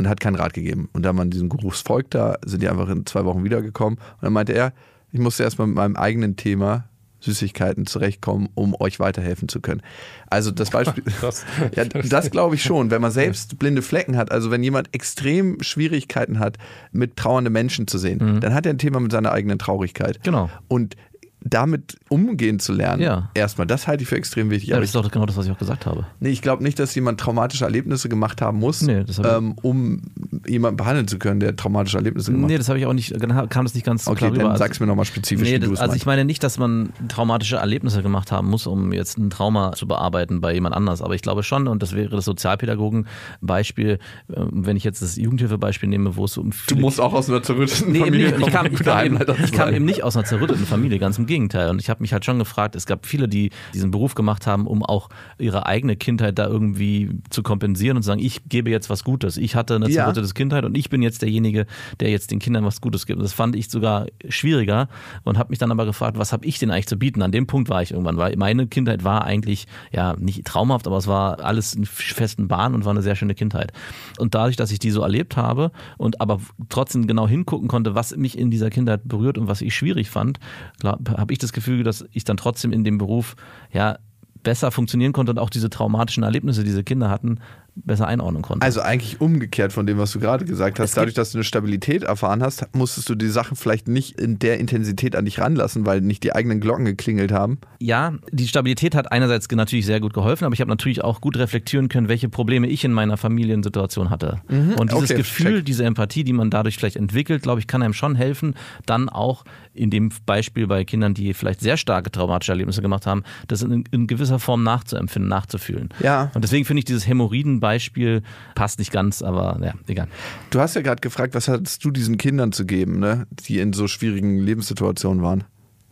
und hat keinen Rat gegeben. Und da man diesem Geruchs folgt, da sind die einfach in zwei Wochen wiedergekommen. Und dann meinte er, ich musste erstmal mit meinem eigenen Thema Süßigkeiten zurechtkommen, um euch weiterhelfen zu können. Also das Beispiel, Krass. ja, das glaube ich schon, wenn man selbst blinde Flecken hat, also wenn jemand extrem Schwierigkeiten hat, mit trauernden Menschen zu sehen, dann hat er ein Thema mit seiner eigenen Traurigkeit. Genau. Und damit umgehen zu lernen, Ja. erstmal, das halte ich für extrem wichtig. Ja, Aber das ist doch genau das, was ich auch gesagt habe. Nee, ich glaube nicht, dass jemand traumatische Erlebnisse gemacht haben muss, Nee, ähm, um jemanden behandeln zu können, der traumatische Erlebnisse gemacht Nee, hat. das habe ich auch nicht, kam das nicht ganz Okay, klar rüber. dann Also- sag's mir nochmal spezifisch, Nee, das, es also meinst. ich meine nicht, dass man traumatische Erlebnisse gemacht haben muss, um jetzt ein Trauma zu bearbeiten bei jemand anders. Aber ich glaube schon, und das wäre das Sozialpädagogen-Beispiel, äh, wenn ich jetzt das Jugendhilfebeispiel nehme, wo es um Du musst auch aus einer zerrütteten Nee, eben Familie. Und ich kam, ich, kam eben, ich kam eben nicht aus einer zerrütteten Familie, ganz im Gegenteil. Und ich habe mich halt schon gefragt, es gab viele, die diesen Beruf gemacht haben, um auch ihre eigene Kindheit da irgendwie zu kompensieren und zu sagen, ich gebe jetzt was Gutes. Ich hatte eine Ja. zerrüttete Kindheit und ich bin jetzt derjenige, der jetzt den Kindern was Gutes gibt. Und das fand ich sogar schwieriger und habe mich dann aber gefragt, was habe ich denn eigentlich zu bieten? An dem Punkt war ich irgendwann, weil meine Kindheit war eigentlich, ja, nicht traumhaft, aber es war alles in festen Bahnen und war eine sehr schöne Kindheit. Und dadurch, dass ich die so erlebt habe und aber trotzdem genau hingucken konnte, was mich in dieser Kindheit berührt und was ich schwierig fand, habe ich das Gefühl, dass ich dann trotzdem in dem Beruf ja besser funktionieren konnte und auch diese traumatischen Erlebnisse, die diese Kinder hatten, besser einordnen konnte. Also eigentlich umgekehrt von dem, was du gerade gesagt hast. Dadurch, dass du eine Stabilität erfahren hast, musstest du die Sachen vielleicht nicht in der Intensität an dich ranlassen, weil nicht die eigenen Glocken geklingelt haben. ja, die Stabilität hat einerseits natürlich sehr gut geholfen, aber ich habe natürlich auch gut reflektieren können, welche Probleme ich in meiner Familiensituation hatte. Und dieses okay, Gefühl, check. diese Empathie, die man dadurch vielleicht entwickelt, glaube ich, kann einem schon helfen, dann auch in dem Beispiel bei Kindern, die vielleicht sehr starke traumatische Erlebnisse gemacht haben, das in, in gewisser Form nachzuempfinden, nachzufühlen. Ja. Und deswegen finde ich dieses Hämorrhoiden-Beispiel passt nicht ganz, aber ja, egal. Du hast ja gerade gefragt, was hattest du diesen Kindern zu geben, ne? die in so schwierigen Lebenssituationen waren?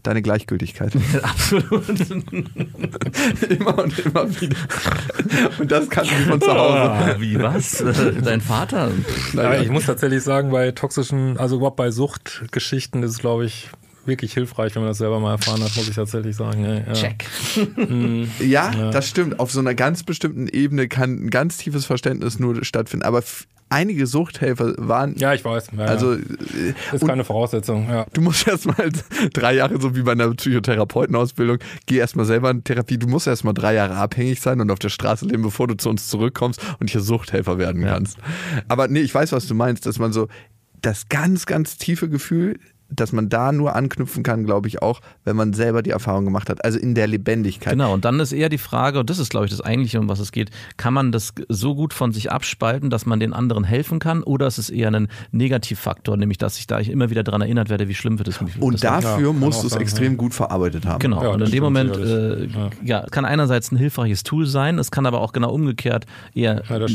Deine Gleichgültigkeit. Absolut. immer und immer wieder. Und das kannst du von zu Hause. Wie was? Dein Vater? Ja, ich muss tatsächlich sagen, bei toxischen, also überhaupt bei Suchtgeschichten ist es, glaube ich, wirklich hilfreich, wenn man das selber mal erfahren hat, muss ich tatsächlich sagen. Ja, ja. Check. Ja, das stimmt. Auf so einer ganz bestimmten Ebene kann ein ganz tiefes Verständnis nur stattfinden. Aber einige Suchthelfer waren. Ja, ich weiß. Ja, Also, ja. äh, ist keine Voraussetzung. Ja. du musst erst mal drei Jahre, so wie bei einer Psychotherapeutenausbildung, geh erst mal selber in Therapie. Du musst erst mal drei Jahre abhängig sein und auf der Straße leben, bevor du zu uns zurückkommst und hier Suchthelfer werden kannst. Aber nee, ich weiß, was du meinst, dass man so das ganz, ganz tiefe Gefühl, dass man da nur anknüpfen kann, glaube ich auch, wenn man selber die Erfahrung gemacht hat. Also in der Lebendigkeit. Genau, und dann ist eher die Frage, und das ist, glaube ich, das Eigentliche, um was es geht, kann man das so gut von sich abspalten, dass man den anderen helfen kann, oder ist es eher ein Negativfaktor, nämlich dass ich da ich immer wieder daran erinnert werde, wie schlimm wird es. Und das war. dafür kann musst du es extrem ja. gut verarbeitet haben. Genau, Ja, und in dem Moment, äh, ja. kann einerseits ein hilfreiches Tool sein, es kann aber auch genau umgekehrt eher Ja,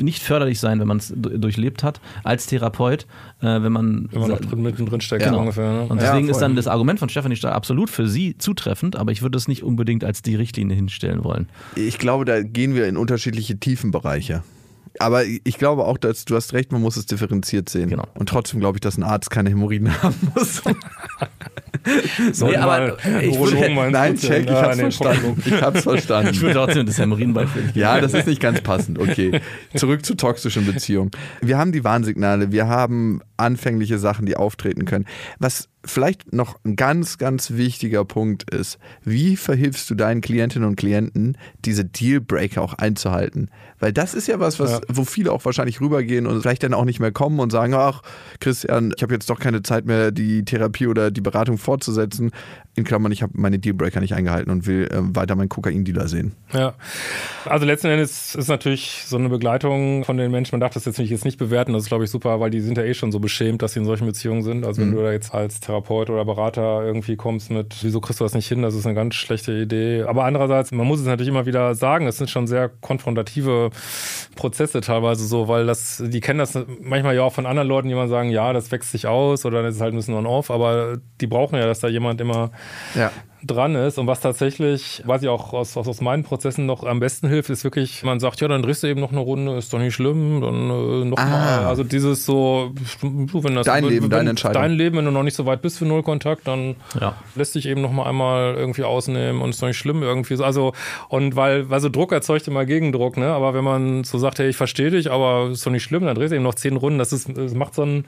nicht förderlich sein, wenn man es durchlebt hat, als Therapeut, äh, wenn man. Wenn man noch drin, mittendrin steckt, Genau. Ungefähr. Ne? Und Ja, deswegen ist voll. dann das Argument von Stefanie Stahl absolut für sie zutreffend, aber ich würde es nicht unbedingt als die Richtlinie hinstellen wollen. Ich glaube, da gehen wir in unterschiedliche Tiefenbereiche. Aber ich glaube auch, dass du hast recht, man muss es differenziert sehen. Genau. Und trotzdem glaube ich, dass ein Arzt keine Hämorrhoiden haben muss. Sollten Nee, aber ich würde- Nein, check, ich hab's nee, verstanden. Ich hab's verstanden. Ich würde trotzdem das Hämorrhoidenbeispiel. Ja, das ist nicht ganz passend. Okay. Zurück zu toxischen Beziehungen. Wir haben die Warnsignale, wir haben anfängliche Sachen, die auftreten können. Was vielleicht noch ein ganz, ganz wichtiger Punkt ist, wie verhilfst du deinen Klientinnen und Klienten, diese Dealbreaker auch einzuhalten? Weil das ist ja was, was Ja. wo viele auch wahrscheinlich rübergehen und vielleicht dann auch nicht mehr kommen und sagen, ach, Christian, ich habe jetzt doch keine Zeit mehr, die Therapie oder die Beratung fortzusetzen. In Klammern, ich habe meine Dealbreaker nicht eingehalten und will äh, weiter meinen Kokain-Dealer sehen. Ja, also letzten Endes ist natürlich so eine Begleitung von den Menschen, man darf das jetzt nicht, jetzt nicht bewerten, das ist glaube ich super, weil die sind ja eh schon so beschämt, dass sie in solchen Beziehungen sind. Also wenn du da jetzt als Therapeut oder Berater irgendwie kommst mit, wieso kriegst du das nicht hin, das ist eine ganz schlechte Idee. Aber andererseits, man muss es natürlich immer wieder sagen, das sind schon sehr konfrontative Prozesse teilweise so, weil das, die kennen das manchmal ja auch von anderen Leuten, die mal sagen, ja, das wächst sich aus oder das ist halt ein bisschen on-off, aber die brauchen ja, dass da jemand immer Ja. Dran ist. Und was tatsächlich, was ich auch aus, aus, aus meinen Prozessen noch am besten hilft, ist wirklich, man sagt, ja, dann drehst du eben noch eine Runde, ist doch nicht schlimm, dann äh, noch Ah. mal. Also dieses so, wenn das Dein wenn, Leben, wenn, deine Entscheidung. Dein Leben, wenn du noch nicht so weit bist für Nullkontakt, dann Ja. lässt dich eben noch mal einmal irgendwie ausnehmen und ist doch nicht schlimm irgendwie. so. Also, und weil, weil so Druck erzeugt immer Gegendruck, ne? Aber wenn man so sagt, hey, ich verstehe dich, aber ist doch nicht schlimm, dann drehst du eben noch zehn Runden, das ist, das macht so ein,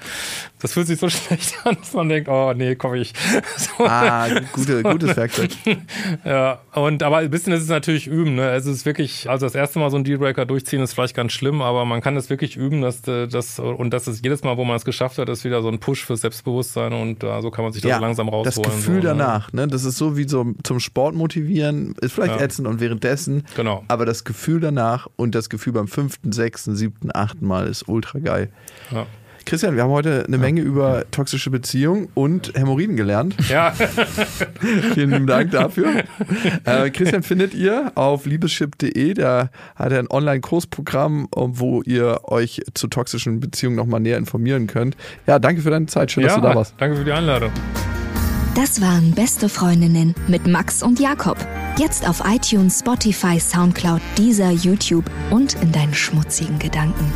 das fühlt sich so schlecht an, dass man denkt, oh nee, komm ich. So. Ah, gute, gutes Werkzeug. Ja, und aber ein bisschen ist es natürlich üben. Ne? Es ist wirklich, also das erste Mal so ein Dealbreaker durchziehen ist vielleicht ganz schlimm, aber man kann das wirklich üben, dass äh, das und das ist jedes Mal, wo man es geschafft hat, ist wieder so ein Push fürs Selbstbewusstsein und äh, so kann man sich das so langsam rausholen. Das Gefühl so, ne? danach, ne? das ist so wie so zum Sport motivieren, ist vielleicht Ja. ätzend und währenddessen, Genau. aber das Gefühl danach und das Gefühl beim fünften, sechsten, siebten, achten Mal ist ultra geil. Ja. Christian, wir haben heute eine Menge über toxische Beziehungen und Hämorrhoiden gelernt. Ja, Vielen lieben Dank dafür. Äh, Christian findet ihr auf liebeschip.de. Da hat er ein Online-Kursprogramm, wo ihr euch zu toxischen Beziehungen nochmal näher informieren könnt. Ja, danke für deine Zeit. Schön, dass du da warst. danke für die Einladung. Das waren Beste Freundinnen mit Max und Jakob. Jetzt auf iTunes, Spotify, Soundcloud, Deezer, YouTube und in deinen schmutzigen Gedanken.